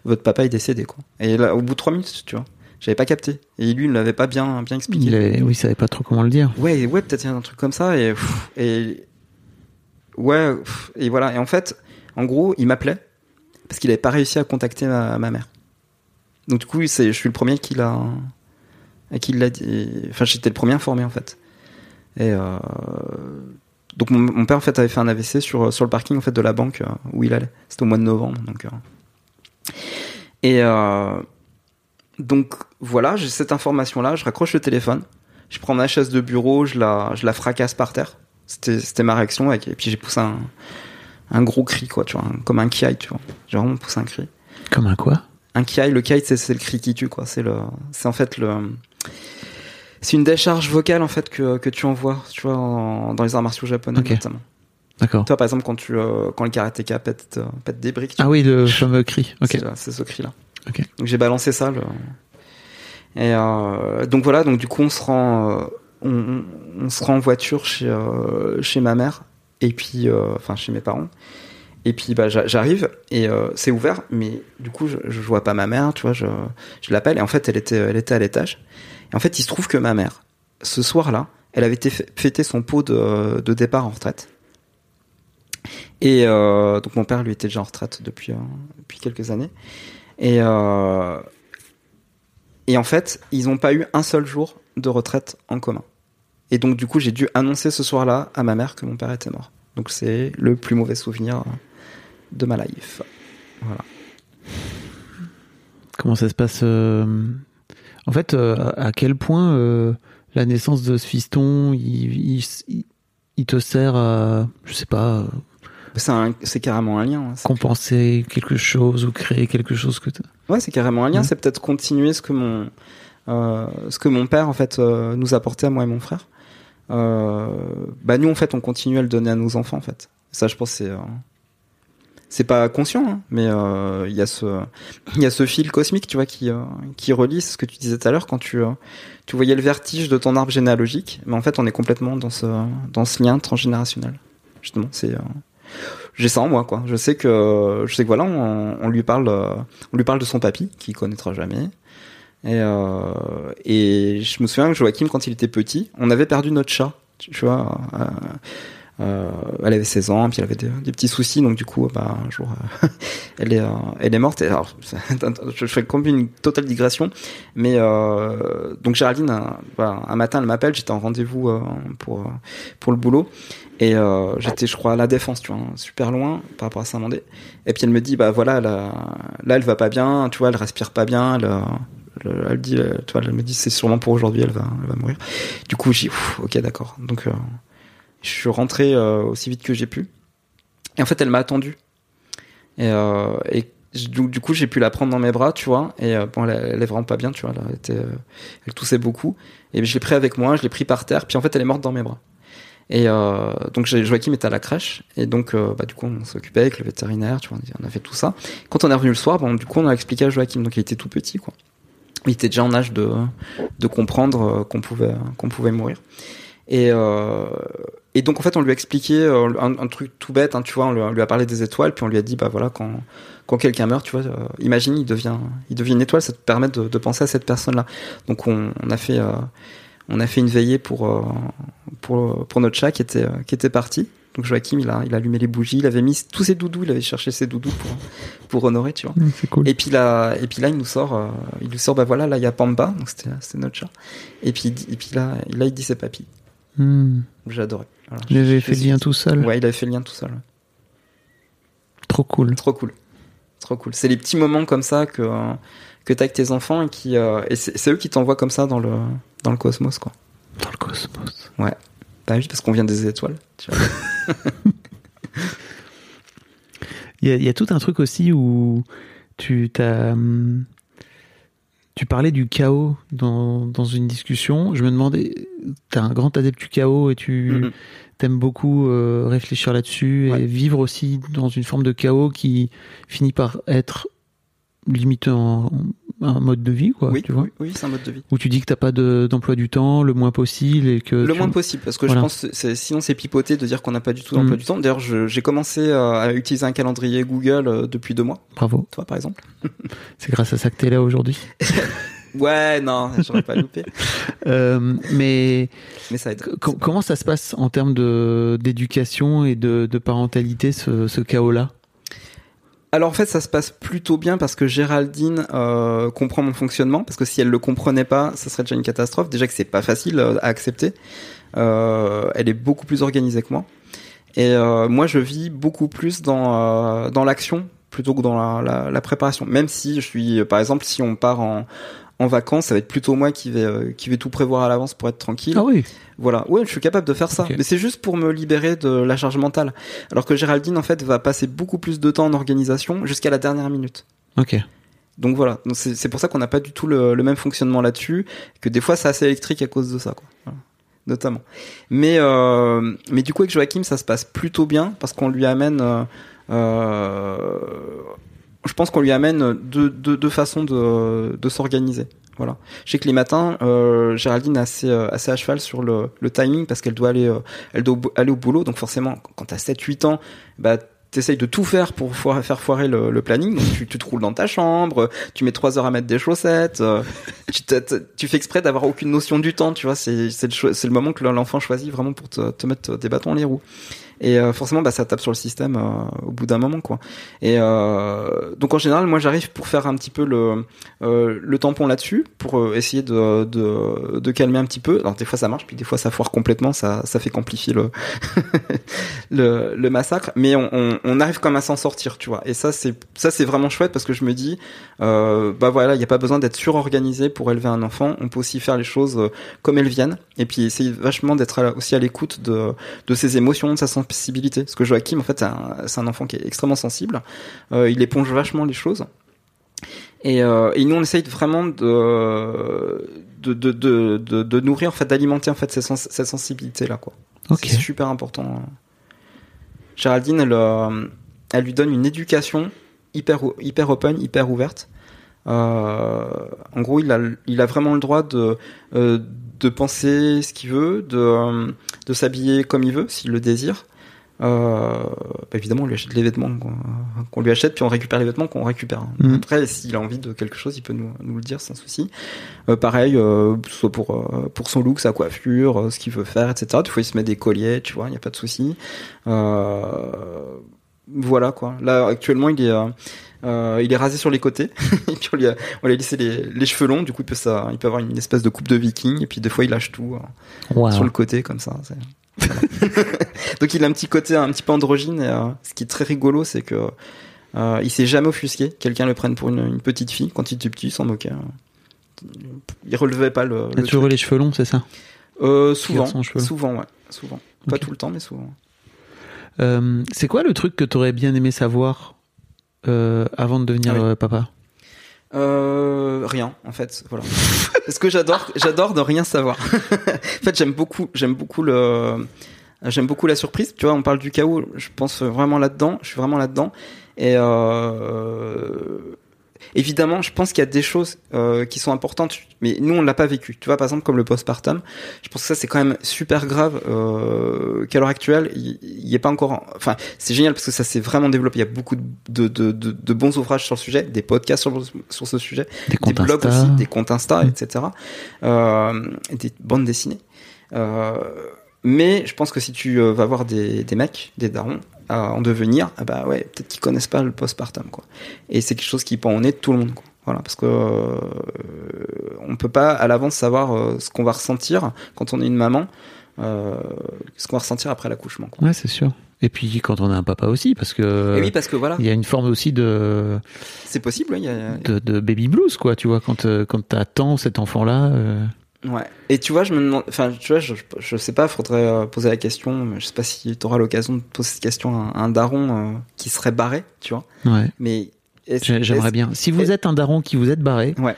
votre papa est décédé, quoi. Et là, au bout de trois minutes, tu vois, j'avais pas capté. Et lui, il ne l'avait pas bien bien expliqué. Il avait, oui, il savait pas trop comment le dire. Ouais, ouais, peut-être il y a un truc comme ça. Et ouais, et voilà. Et en fait, en gros, il m'appelait parce qu'il avait pas réussi à contacter ma, ma mère. Donc du coup, c'est, je suis le premier qui l'a, à qui l'a dit. Enfin, j'étais le premier informé en fait. Et euh, donc mon, mon père en fait avait fait un AVC sur sur le parking en fait de la banque euh, où il allait. C'était au mois de novembre, donc. euh. Et euh, donc voilà, j'ai cette information là. Je raccroche le téléphone, je prends ma chaise de bureau, je la je la fracasse par terre. C'était c'était ma réaction avec, et puis j'ai poussé un, un gros cri quoi, tu vois, un- comme un kiai, tu vois. J'ai vraiment poussé un cri. Comme un quoi? Un kiai, le kiai c'est le cri qui tue quoi, c'est le c'est en fait le c'est une décharge vocale en fait que, que tu envoies, tu vois, en- dans les arts martiaux japonais notamment. D'accord. Toi par exemple quand tu euh, quand le karatéka pète euh, pète des briques, Ah oui, le fameux cri. Ok. c'est, c'est ce cri-là. Ok. Donc j'ai balancé ça. le- Et euh, donc voilà, donc du coup on se rend, euh, on, se rend en voiture chez euh, chez ma mère et puis euh, enfin chez mes parents. Et puis bah j'a- j'arrive et euh, c'est ouvert, mais du coup je, je vois pas ma mère, tu vois, je, je l'appelle et en fait elle était elle était à l'étage. En fait il se trouve que ma mère, ce soir-là, elle avait été fê- fêter son pot de, départ en retraite. Et euh, donc mon père lui était déjà en retraite depuis euh, quelques années. Et euh, et en fait ils n'ont pas eu un seul jour de retraite en commun. Et donc du coup j'ai dû annoncer ce soir-là à ma mère que mon père était mort. Donc c'est le plus mauvais souvenir de ma life. Voilà. Comment ça se passe En fait, euh, à quel point euh, la naissance de ce fiston, il, il, il- il te sert à, je sais pas, euh, C'est carrément un lien. hein. Compenser quelque chose ou créer quelque chose que t'as- Ouais, c'est carrément un lien. Ouais. C'est peut-être continuer ce que mon euh, ce que mon père en fait euh, nous apportait à moi et mon frère. Euh, bah nous en fait on continue à le donner à nos enfants en fait. Ça je pense c'est c'est pas conscient hein, mais euh, il y a ce il y a ce fil cosmique tu vois qui euh, qui relie ce que tu disais tout à l'heure quand tu euh, tu voyais le vertige de ton arbre généalogique mais en fait on est complètement dans ce dans ce lien transgénérationnel. Justement c'est euh, j'ai ça en moi quoi. Je sais que je sais que voilà on, on lui parle euh, on lui parle de son papy qu'il connaîtra jamais. Et, et je me souviens que Joachim, quand il était petit, on avait perdu notre chat. Tu vois, euh, elle avait 16 ans, puis elle avait des, petits soucis, donc du coup, bah, un jour, euh, elle est, euh, elle est morte. Et alors, je fais comme une totale digression, mais donc Géraldine, un, voilà, un matin, elle m'appelle, j'étais en rendez-vous pour pour le boulot, et j'étais, je crois, à la défense, tu vois, super loin par rapport à Saint-Mandé. Et puis elle me dit, bah voilà, là, elle va pas bien, tu vois, elle respire pas bien, elle, dit, me dit, c'est sûrement pour aujourd'hui, elle va, elle va mourir. Du coup, j'ai, ok, d'accord. Donc, je suis rentré euh, aussi vite que j'ai pu. Et en fait, elle m'a attendu. Et, euh, et du, coup, j'ai pu la prendre dans mes bras, tu vois. Et euh, bon, elle, elle est vraiment pas bien, tu vois. Elle, était, euh, elle toussait beaucoup. Et je l'ai pris avec moi, je l'ai pris par terre. Puis en fait, elle est morte dans mes bras. Et euh, donc Joachim était à la crèche et donc euh, bah, du coup on s'occupait avec le vétérinaire, tu vois, on a fait tout ça. Quand on est revenu le soir, bon, du coup on a expliqué à Joachim, donc il était tout petit quoi. Il était déjà en âge de, de comprendre qu'on pouvait qu'on pouvait mourir. Et euh, et donc en fait on lui a expliqué euh, un, un truc tout bête, hein, tu vois, on lui, a, on lui a parlé des étoiles, puis on lui a dit bah voilà quand quand quelqu'un meurt, tu vois, euh, imagine il devient il devient une étoile, ça te permet de, de penser à cette personne là. Donc on, on a fait euh, on a fait une veillée pour euh, pour pour notre chat qui était qui était parti. Donc Joachim, il a il a allumé les bougies, il avait mis tous ses doudous, il avait cherché ses doudous pour pour honorer, tu vois. Cool. Et puis là et puis là il nous sort il nous sort bah voilà, là il y a Pamba, donc c'était notre chat. Et puis et puis là là il dit c'est papy. J'ai adoré. Voilà. Il avait fait le lien tout seul. Ouais, il avait fait le lien tout seul. ouais. Trop cool. Trop cool. Trop cool. C'est les petits moments comme ça que euh, que t'as avec tes enfants et qui euh, et c'est c'est eux qui t'envoient comme ça dans le dans le cosmos quoi. Dans le cosmos. Ouais. Bah oui, parce qu'on vient des étoiles. tu vois. Il y, a, il y a tout un truc aussi où tu t'as, hum, tu parlais du chaos dans, dans une discussion. Je me demandais, t'es un grand adepte du chaos et tu Mhm. t'aimes beaucoup euh, réfléchir là-dessus Ouais. et vivre aussi dans une forme de chaos qui finit par être limité en, en un mode de vie, quoi. oui, tu vois. oui, oui, c'est un mode de vie. Où tu dis que t'as pas de- d'emploi du temps, le moins possible et que Le moins possible, parce que Voilà. je pense que sinon c'est pipoté de dire qu'on n'a pas du tout d'emploi Mhm. du temps. D'ailleurs, j'ai commencé euh, à utiliser un calendrier Google euh, depuis deux mois. Bravo. Toi, par exemple. C'est grâce à ça que t'es là aujourd'hui. Ouais, non, j'aurais pas loupé. Euh, mais Mais ça aide. Comment ça se passe en termes de d'éducation et de, de parentalité ce, ce chaos-là? Alors en fait, ça se passe plutôt bien parce que Géraldine euh, comprend mon fonctionnement. Parce que si elle le comprenait pas, ça serait déjà une catastrophe. Déjà que c'est pas facile euh, à accepter. Euh, elle est beaucoup plus organisée que moi. Et moi, je vis beaucoup plus dans dans l'action plutôt que dans la, la, la préparation. Même si je suis, par exemple, si on part en en vacances, ça va être plutôt moi qui vais euh, qui vais tout prévoir à l'avance pour être tranquille. Ah oui. Voilà, ouais, je suis capable de faire ça, mais c'est juste pour me libérer de la charge mentale. Alors que Géraldine, en fait, va passer beaucoup plus de temps en organisation jusqu'à la dernière minute. Ok. Donc voilà, c'est pour ça qu'on n'a pas du tout le, le même fonctionnement là-dessus, que des fois c'est assez électrique à cause de ça, quoi. Voilà. Notamment. Mais euh, mais du coup avec Joachim ça se passe plutôt bien parce qu'on lui amène, euh, je pense qu'on lui amène deux, deux, deux façons de, de s'organiser. Voilà. Je sais que les matins, euh, Géraldine est assez, euh, assez à cheval sur le, le timing parce qu'elle doit aller, euh, elle doit aller au boulot. Donc forcément, quand t'as 7-8 ans, bah t'essayes de tout faire pour faire foirer le, le planning. Donc tu, tu te roules dans ta chambre, tu mets 3 heures à mettre des chaussettes, euh, tu, tu fais exprès d'avoir aucune notion du temps. Tu vois, c'est le, le moment que l'enfant choisit vraiment pour te, te mettre des bâtons dans les roues. Et euh, forcément, bah, ça tape sur le système euh, au bout d'un moment, quoi. Et euh, donc en général, moi, j'arrive pour faire un petit peu le le tampon là-dessus, pour essayer de, de de calmer un petit peu. Alors des fois ça marche, puis des fois ça foire complètement, ça ça fait qu'amplifier le le, le massacre. Mais on, on, on arrive quand même à s'en sortir, tu vois. Et ça c'est ça c'est vraiment chouette parce que je me dis, bah voilà, il n'y a pas besoin d'être surorganisé pour élever un enfant. On peut aussi faire les choses comme elles viennent, et puis essayer vachement d'être aussi à l'écoute de de ses émotions, de sa sensibilité. Parce que Joachim, en fait, c'est un, enfant qui est extrêmement sensible. Euh, il éponge vachement les choses. Et, euh, et nous, on essaye vraiment de de, de, de, de, de nourrir, en fait, d'alimenter en fait cette, sens- cette sensibilité là, quoi. Ok. C'est super important. Géraldine, elle, euh, elle lui donne une éducation hyper open, hyper ouverte. Euh, en gros, il a il a vraiment le droit de de penser ce qu'il veut, de de s'habiller comme il veut, s'il le désire. Euh, bah, évidemment, on lui achète les vêtements qu'on lui achète, puis on récupère les vêtements qu'on récupère. Mhm. Après, s'il a envie de quelque chose, il peut nous, nous le dire sans souci. Euh, pareil, euh, soit pour pour son look, sa coiffure, ce qu'il veut faire, etc. Des fois, il se met des colliers, tu vois, il n'y a pas de souci. Euh, voilà quoi. Là, actuellement, il est euh, il est rasé sur les côtés. et puis on lui a, on lui a laissé les, les cheveux longs. Du coup, il peut ça, il peut avoir une espèce de coupe de viking. Et puis des fois, il lâche tout euh, Wow. sur le côté comme ça. Donc il a un petit côté un petit peu androgyne. Et, euh, ce qui est très rigolo, c'est que euh, il s'est jamais offusqué. que Quelqu'un le prenne pour une, une petite fille quand il était petit, il s'en moquait. hein. Il relevait pas le. T'as toujours les cheveux longs, c'est ça? Euh, souvent, souvent, ouais, souvent. Pas tout le temps, mais souvent. Euh, C'est quoi le truc que t'aurais bien aimé savoir euh, avant de devenir Ah oui. euh, papa? Euh, rien, en fait, voilà. Parce que j'adore, j'adore de rien savoir. en fait, j'aime beaucoup, j'aime beaucoup le, j'aime beaucoup la surprise. Tu vois, on parle du chaos, je pense vraiment là-dedans. Je suis vraiment là-dedans. Et euh, évidemment, je pense qu'il y a des choses euh, qui sont importantes, mais nous on l'a pas vécu. Tu vois, par exemple comme le postpartum, je pense que ça c'est quand même super grave euh, qu'à l'heure actuelle, il il y, ait pas encore. en- Enfin, c'est génial parce que ça s'est vraiment développé. Il y a beaucoup de, de, de, de- bons ouvrages sur le sujet, des podcasts sur, sur ce sujet, Des des blogs Insta. aussi, des comptes Insta, Mm. etc. Euh, des bandes dessinées. Euh, mais je pense que si tu euh, vas voir des, des mecs, des darons, en devenir, ah bah ouais, peut-être qu'ils connaissent pas le postpartum, quoi. Et c'est quelque chose qui pend au nez de tout le monde, quoi. Voilà, parce que euh, on peut pas à l'avance savoir euh, ce qu'on va ressentir quand on est une maman, euh, ce qu'on va ressentir après l'accouchement. quoi. Ouais, c'est sûr. Et puis quand on a un papa aussi, parce que Et oui, parce que voilà, il y a une forme aussi de, c'est possible. Y a, de, de baby blues, quoi. Tu vois, quand euh, quand t'attends cet enfant-là. euh, Ouais. Et tu vois, je me demande, enfin, tu vois, je, je sais pas, faudrait euh, poser la question. mais Je sais pas si tu auras l'occasion de poser cette question à un, un daron euh, qui serait barré, tu vois. Ouais. Mais J'aimerais bien. Si vous êtes un daron qui vous êtes barré, Ouais.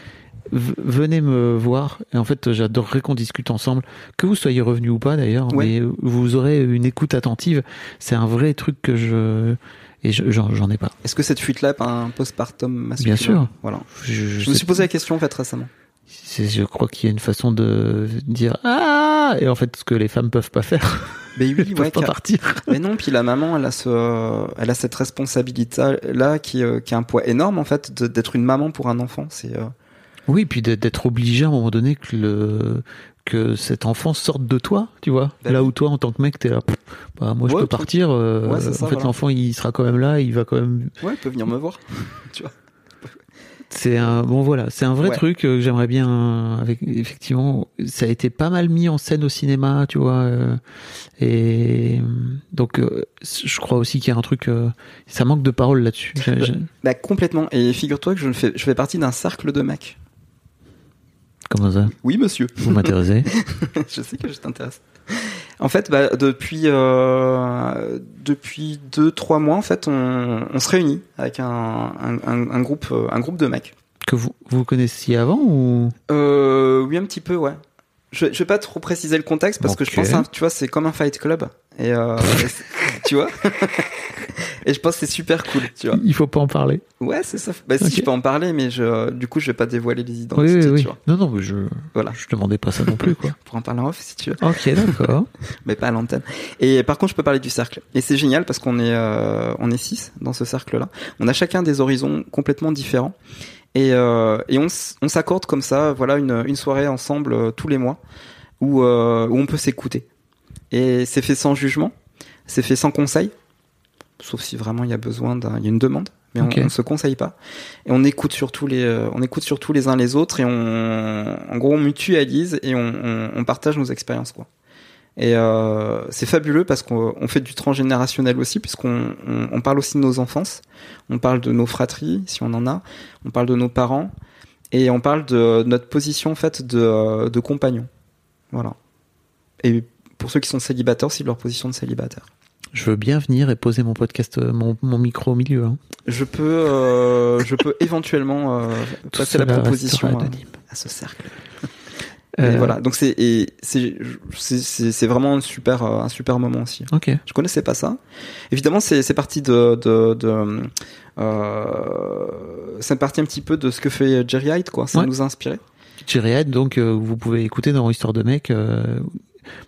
venez me voir. Et en fait, j'adorerais qu'on discute ensemble, que vous soyez revenu ou pas d'ailleurs, Ouais. mais vous aurez une écoute attentive. C'est un vrai truc que je et je- j'en ai pas. Est-ce que cette fuite-là est un postpartum masculin? Bien sûr. Voilà. Je, Je, je me suis posé la question en fait récemment. Je crois qu'il y a une façon de dire ah et en fait ce que les femmes peuvent pas faire, Mais oui, elles peuvent pas partir. Mais non, puis la maman, elle a ce, elle a cette responsabilité là qui, euh, qui a un poids énorme en fait d'être une maman pour un enfant. C'est euh, Oui, puis d'être- obligé à un moment donné que le que cet enfant sorte de toi, tu vois. Bah là où toi, en tant que mec, t'es là, pff, bah, moi je peux partir. euh, Ouais, c'est ça, en fait, voilà. l'enfant, il sera quand même là, il va quand même. ouais, elle peut venir me voir. tu vois. C'est un bon voilà, c'est un vrai Ouais. truc euh, que j'aimerais bien. Avec effectivement, ça a été pas mal mis en scène au cinéma, tu vois. euh, et donc, euh, je crois aussi qu'il y a un truc. euh, ça manque de parole là-dessus. J'ai- Bah complètement. Et figure-toi que je fais, je fais partie d'un cercle de mecs. Comment ça? Oui, monsieur. Vous m'intéressez je sais que je t'intéresse. En fait, bah, depuis euh, depuis deux trois mois, en fait, on, on se réunit avec un, un, un- un groupe euh, un groupe de mecs. Que vous vous connaissiez avant ou? Euh, oui, un petit peu, ouais. Je, je vais pas trop préciser le contexte parce que je pense, hein, tu vois, c'est comme un fight club. Et, euh, tu vois Et je pense que c'est super cool, tu vois. Il faut pas en parler. Ouais, c'est ça. Bah, si je peux en parler, mais je, du coup, je vais pas dévoiler les Oui, identités, oui, oui. tu vois. Non, non, mais je, Voilà. je demandais pas ça non plus, quoi. Pour en parler en off, si tu veux. ok, d'accord. mais pas à l'antenne. Et par contre, je peux parler du cercle. Et c'est génial parce qu'on est euh, on est six dans ce cercle-là. On a chacun des horizons complètement différents. Et, euh, et on, s'accorde comme ça, voilà, une, une soirée ensemble euh, tous les mois où, euh, où on peut s'écouter. Et c'est fait sans jugement, c'est fait sans conseil, sauf si vraiment il y a besoin d'un, il y a une demande. Mais on- on, se conseille pas. Et on écoute surtout les, euh, on écoute surtout les uns les autres et on, en gros, on mutualise et on, on, on partage nos expériences, quoi. Et euh, c'est fabuleux parce qu'on on fait du transgénérationnel aussi, puisqu'on on, on parle aussi de nos enfances, on parle de nos fratries, si on en a, on parle de nos parents, et on parle de notre position en fait de, de compagnon. Voilà. Et pour ceux qui sont célibataires, de leur position de célibataire. Je veux bien venir et poser mon podcast, euh, mon, mon micro au milieu. Hein. Je peux, euh, je peux éventuellement euh, passer la proposition à ce cercle. Euh, Et voilà. Donc c'est c'est vraiment un super euh, un super moment aussi. Ok. Je connaissais pas ça. Évidemment, c'est c'est parti de de, de euh, c'est parti un petit peu de ce que fait Jerry Hyde, quoi. Ça Ouais. nous a inspiré. Jerry Head, donc euh, vous pouvez écouter dans Histoire de mec.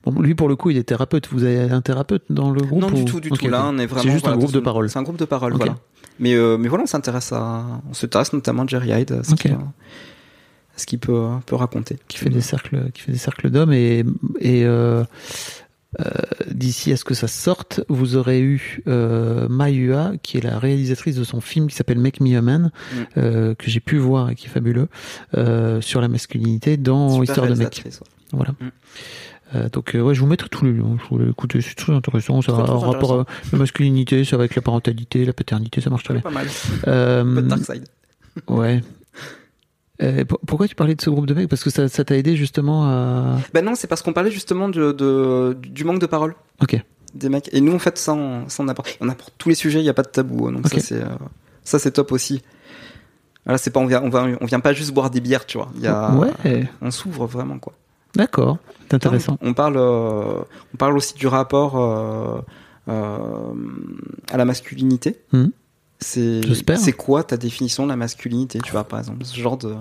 Bon, lui pour le coup, il est thérapeute. Vous avez un thérapeute dans le groupe non, ou- du tout, du tout. Là, on est vraiment. C'est juste voilà, un groupe de parole. C'est un groupe de parole, Ok. voilà. Mais euh, mais voilà, on s'intéresse à, on s'intéresse notamment à Jerry Hyde, à ce Ok. qu'il a- à ce qu'il peut peut raconter. qui fait des cercles, qui fait des cercles d'hommes et et euh, euh, d'ici à ce que ça sorte, vous aurez eu euh, Mayua, qui est la réalisatrice de son film qui s'appelle Make Me a Man, Mm. euh, que j'ai pu voir et qui est fabuleux sur la masculinité dans Super Histoire de mec. ouais. Voilà. Mm. Euh, donc euh, ouais, je vous mettrai tous les liens. Je voulais écouter, c'est très intéressant. Ça un rapport à la masculinité, ça va avec la parentalité, la paternité, ça marche très bien. Pas mal. Euh, Dark Side. ouais. Euh, pour- pourquoi tu parlais de ce groupe de mecs? Parce que ça ça t'a aidé justement à. Ben non, c'est parce qu'on parlait justement de, de du manque de parole. Ok. des mecs. Et nous, en fait, ça, on, ça, on apporte. On apporte tous les sujets, il n'y a pas de tabou. hein. Donc Ok. ça, c'est, euh, ça, c'est top aussi. Voilà, c'est pas, on vient, on, vient pas juste boire des bières, tu vois. Il y a, Ouais. On s'ouvre vraiment, quoi. D'accord. C'est intéressant. On parle, euh, on parle aussi du rapport euh, euh, à la masculinité. Mhm. C'est, quoi ta définition de la masculinité, tu vois, par exemple, ce genre de.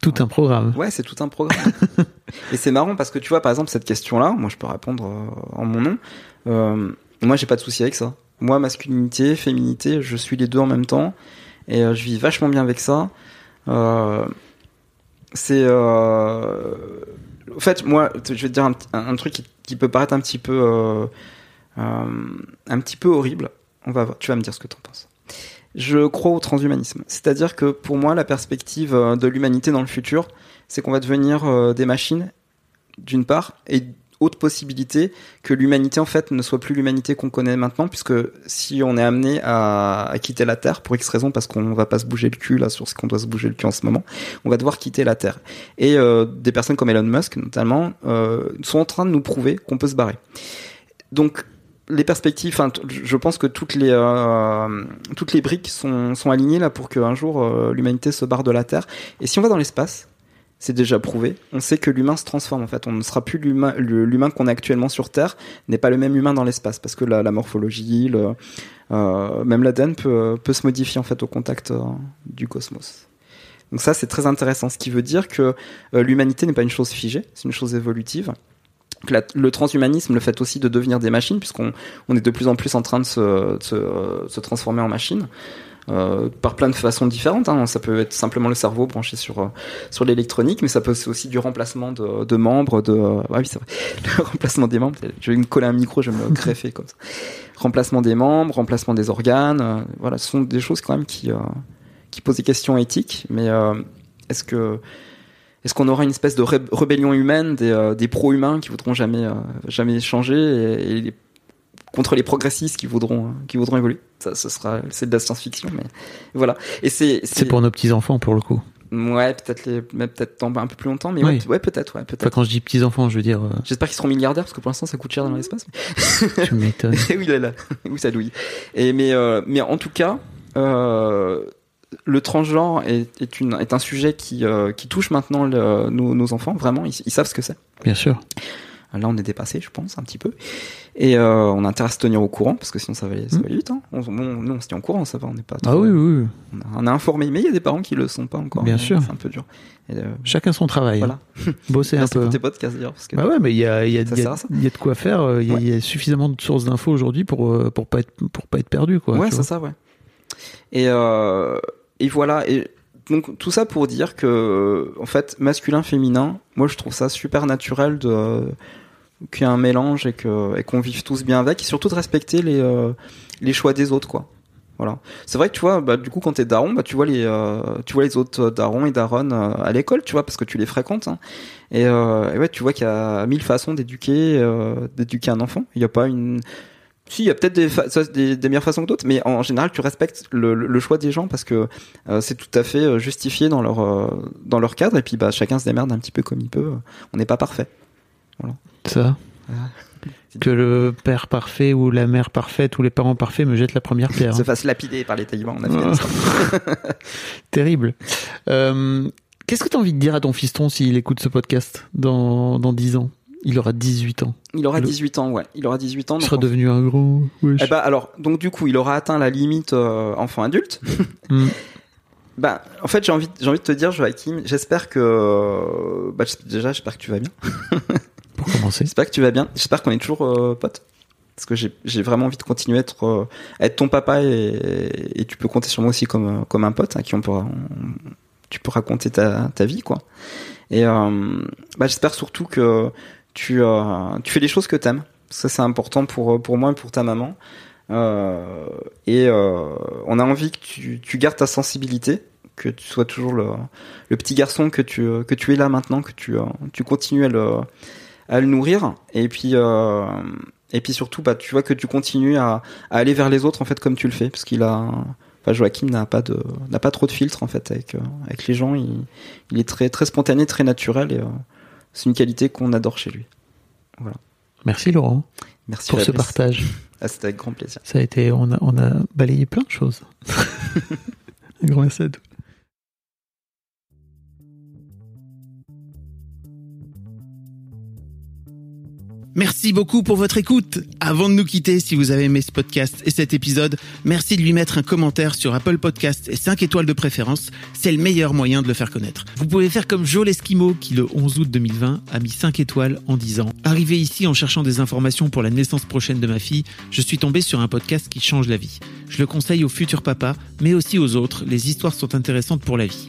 Tout un programme. Ouais, c'est tout un programme. et c'est marrant parce que tu vois, par exemple, cette question-là, moi je peux répondre euh, en mon nom. Euh, moi, j'ai pas de souci avec ça. Moi, masculinité, féminité, je suis les deux en même temps. Et euh, je vis vachement bien avec ça. Euh, c'est. En fait, moi, je vais te dire un, un- un truc qui, qui peut paraître un petit peu. un petit peu horrible. On va. Tu vas me dire ce que tu en penses. Je crois au transhumanisme. C'est-à-dire que pour moi, la perspective euh, de l'humanité dans le futur, c'est qu'on va devenir euh, des machines, d'une part, et autre possibilité que l'humanité en fait ne soit plus l'humanité qu'on connaît maintenant, puisque si on est amené à, quitter la Terre pour X raison, parce qu'on va pas se bouger le cul là sur ce qu'on doit se bouger le cul en ce moment, on va devoir quitter la Terre. Et euh, des personnes comme Elon Musk notamment sont en train de nous prouver qu'on peut se barrer. Donc les perspectives, je pense que toutes les euh, toutes les briques sont, sont alignées là pour qu'un jour euh, l'humanité se barre de la Terre. Et si on va dans l'espace, c'est déjà prouvé. On sait que l'humain se transforme en fait. On ne sera plus l'humain, l'humain qu'on a actuellement sur Terre n'est pas le même humain dans l'espace parce que la, morphologie, euh, même l'ADN peut, peut se modifier en fait au contact du cosmos. Donc ça c'est très intéressant, ce qui veut dire que l'humanité n'est pas une chose figée, c'est une chose évolutive. La- le transhumanisme, le fait aussi de devenir des machines, puisqu'on on est de plus en plus en train de se, de se, se transformer en machine, euh, par plein de façons différentes. hein. Ça peut être simplement le cerveau branché sur euh, sur l'électronique, mais ça peut être aussi du remplacement de, de membres, de euh, ah oui c'est vrai, le remplacement des membres. Je vais me coller un micro, je vais me greffer comme ça. Remplacement des membres, remplacement des organes, euh, voilà, ce sont des choses quand même qui qui posent des questions éthiques. Mais est-ce que est-ce qu'on aura une espèce de ré- rébellion humaine des, euh, des pro-humains qui voudront jamais euh, jamais changer et, et les- contre les progressistes qui voudront euh, qui voudront évoluer? Ça ce sera c'est de la science-fiction mais voilà et c'est C'est pour nos petits enfants pour le coup. Ouais, peut-être les, peut-être un peu plus longtemps, mais Oui. ouais, ouais, peut-être, ouais, Enfin, quand je dis petits enfants, je veux dire, euh, J'espère qu'ils seront milliardaires parce que pour l'instant ça coûte cher dans l'espace. mais- tu m'étonnes. oui, là, là. Oui, ça douille. Et mais, euh, mais en tout cas, euh, le transgenre est, est, une, est un sujet qui, euh, qui touche maintenant le- nos, nos enfants. Vraiment, ils, ils savent ce que c'est. Bien sûr. Là, on est dépassé, je pense, un petit peu. Et euh, on a intérêt à se tenir au courant parce que sinon ça va aller, ça va aller vite. Hein. On, nous, on se tient au courant, ça va, on n'est pas. Ah oui, oui, oui. On a, on a informé, mais il y a des parents qui le sont pas encore. Bien sûr. C'est un peu dur. Et, euh, Chacun son travail. voilà. hein. Bosser un peu. pour tes podcasts d'ailleurs. Parce que Bah ouais, mais il y a, y, y, y de quoi faire. Il y, a- Ouais. il y a suffisamment de sources d'infos aujourd'hui pour, pour pas être, pour pas être perdu, quoi. ouais, c'est ça, ouais. Et, euh, et voilà. Et donc tout ça pour dire que, en fait, masculin, féminin, moi je trouve ça super naturel de qu'il y ait un mélange et qu'on vive tous bien avec, et surtout de respecter les euh, les choix des autres, quoi. Voilà. C'est vrai que tu vois, bah, du coup, quand t'es daron, bah, tu vois les, euh, tu vois les autres darons et daronnes euh, à l'école, tu vois, parce que tu les fréquentes. hein. Et, euh, ouais, tu vois qu'il y a mille façons d'éduquer, euh, d'éduquer un enfant. Il n'y a pas une, si, il y a peut-être des, fa- ça, des, des meilleures façons que d'autres, mais en général, tu respectes le, choix des gens parce que euh, c'est tout à fait euh, justifié dans leur, euh, dans leur cadre. Et puis, bah, chacun se démerde un petit peu comme il peut. On n'est pas parfait. Ça. Ah. Que le père parfait ou la mère parfaite ou les parents parfaits me jettent la première pierre. Se hein. fasse lapider par les talibans en Afghanistan. Terrible. Euh, Qu'est-ce que tu as envie de dire à ton fiston s'il écoute ce podcast dans, dans 10 ans? Il aura 18 ans. Il aura Le- 18 ans, ouais. Il aura 18 ans. Il sera en- devenu un gros. wesh. Eh bah, alors, donc du coup, il aura atteint la limite euh, enfant adulte. Bah, en fait, j'ai envie, j'ai envie de te dire, Joachim, j'espère que, bah, j'es- déjà, j'espère que tu vas bien. Pour commencer. J'espère que tu vas bien. J'espère qu'on est toujours euh, potes. Parce que j'ai vraiment envie de continuer à être, euh, à être ton papa et, et tu peux compter sur moi aussi comme, euh, comme un pote à qui on pourra, on- tu peux raconter ta, ta vie, quoi. Et euh, bah, j'espère surtout que tu, euh, tu fais les choses que t'aimes. Ça, c'est important pour, pour moi et pour ta maman. Euh, et euh, on a envie que tu, tu gardes ta sensibilité, que tu sois toujours le, le petit garçon que tu, que tu es là maintenant, que tu, euh, tu continues à le, à le nourrir. Et puis, euh, et puis surtout, bah, tu vois que tu continues à, à aller vers les autres en fait comme tu le fais, parce qu'il a, enfin, Joachim n'a pas de, n'a pas trop de filtre en fait avec, euh, avec les gens. Il, il est très, très spontané, très naturel, et euh, c'est une qualité qu'on adore chez lui. Merci Laurent Merci pour ce partage. Ah, c'était avec grand plaisir. Ça a été, on a, on a balayé plein de choses. un grand merci à tous. Merci beaucoup pour votre écoute. Avant de nous quitter, si vous avez aimé ce podcast et cet épisode, merci de lui mettre un commentaire sur Apple Podcast et 5 étoiles de préférence. C'est le meilleur moyen de le faire connaître. Vous pouvez faire comme Joel Esquimau qui, le 11 août 2020, a mis 5 étoiles en disant Arrivé ici en cherchant des informations pour la naissance prochaine de ma fille, je suis tombé sur un podcast qui change la vie. Je le conseille aux futurs papas, mais aussi aux autres. Les histoires sont intéressantes pour la vie.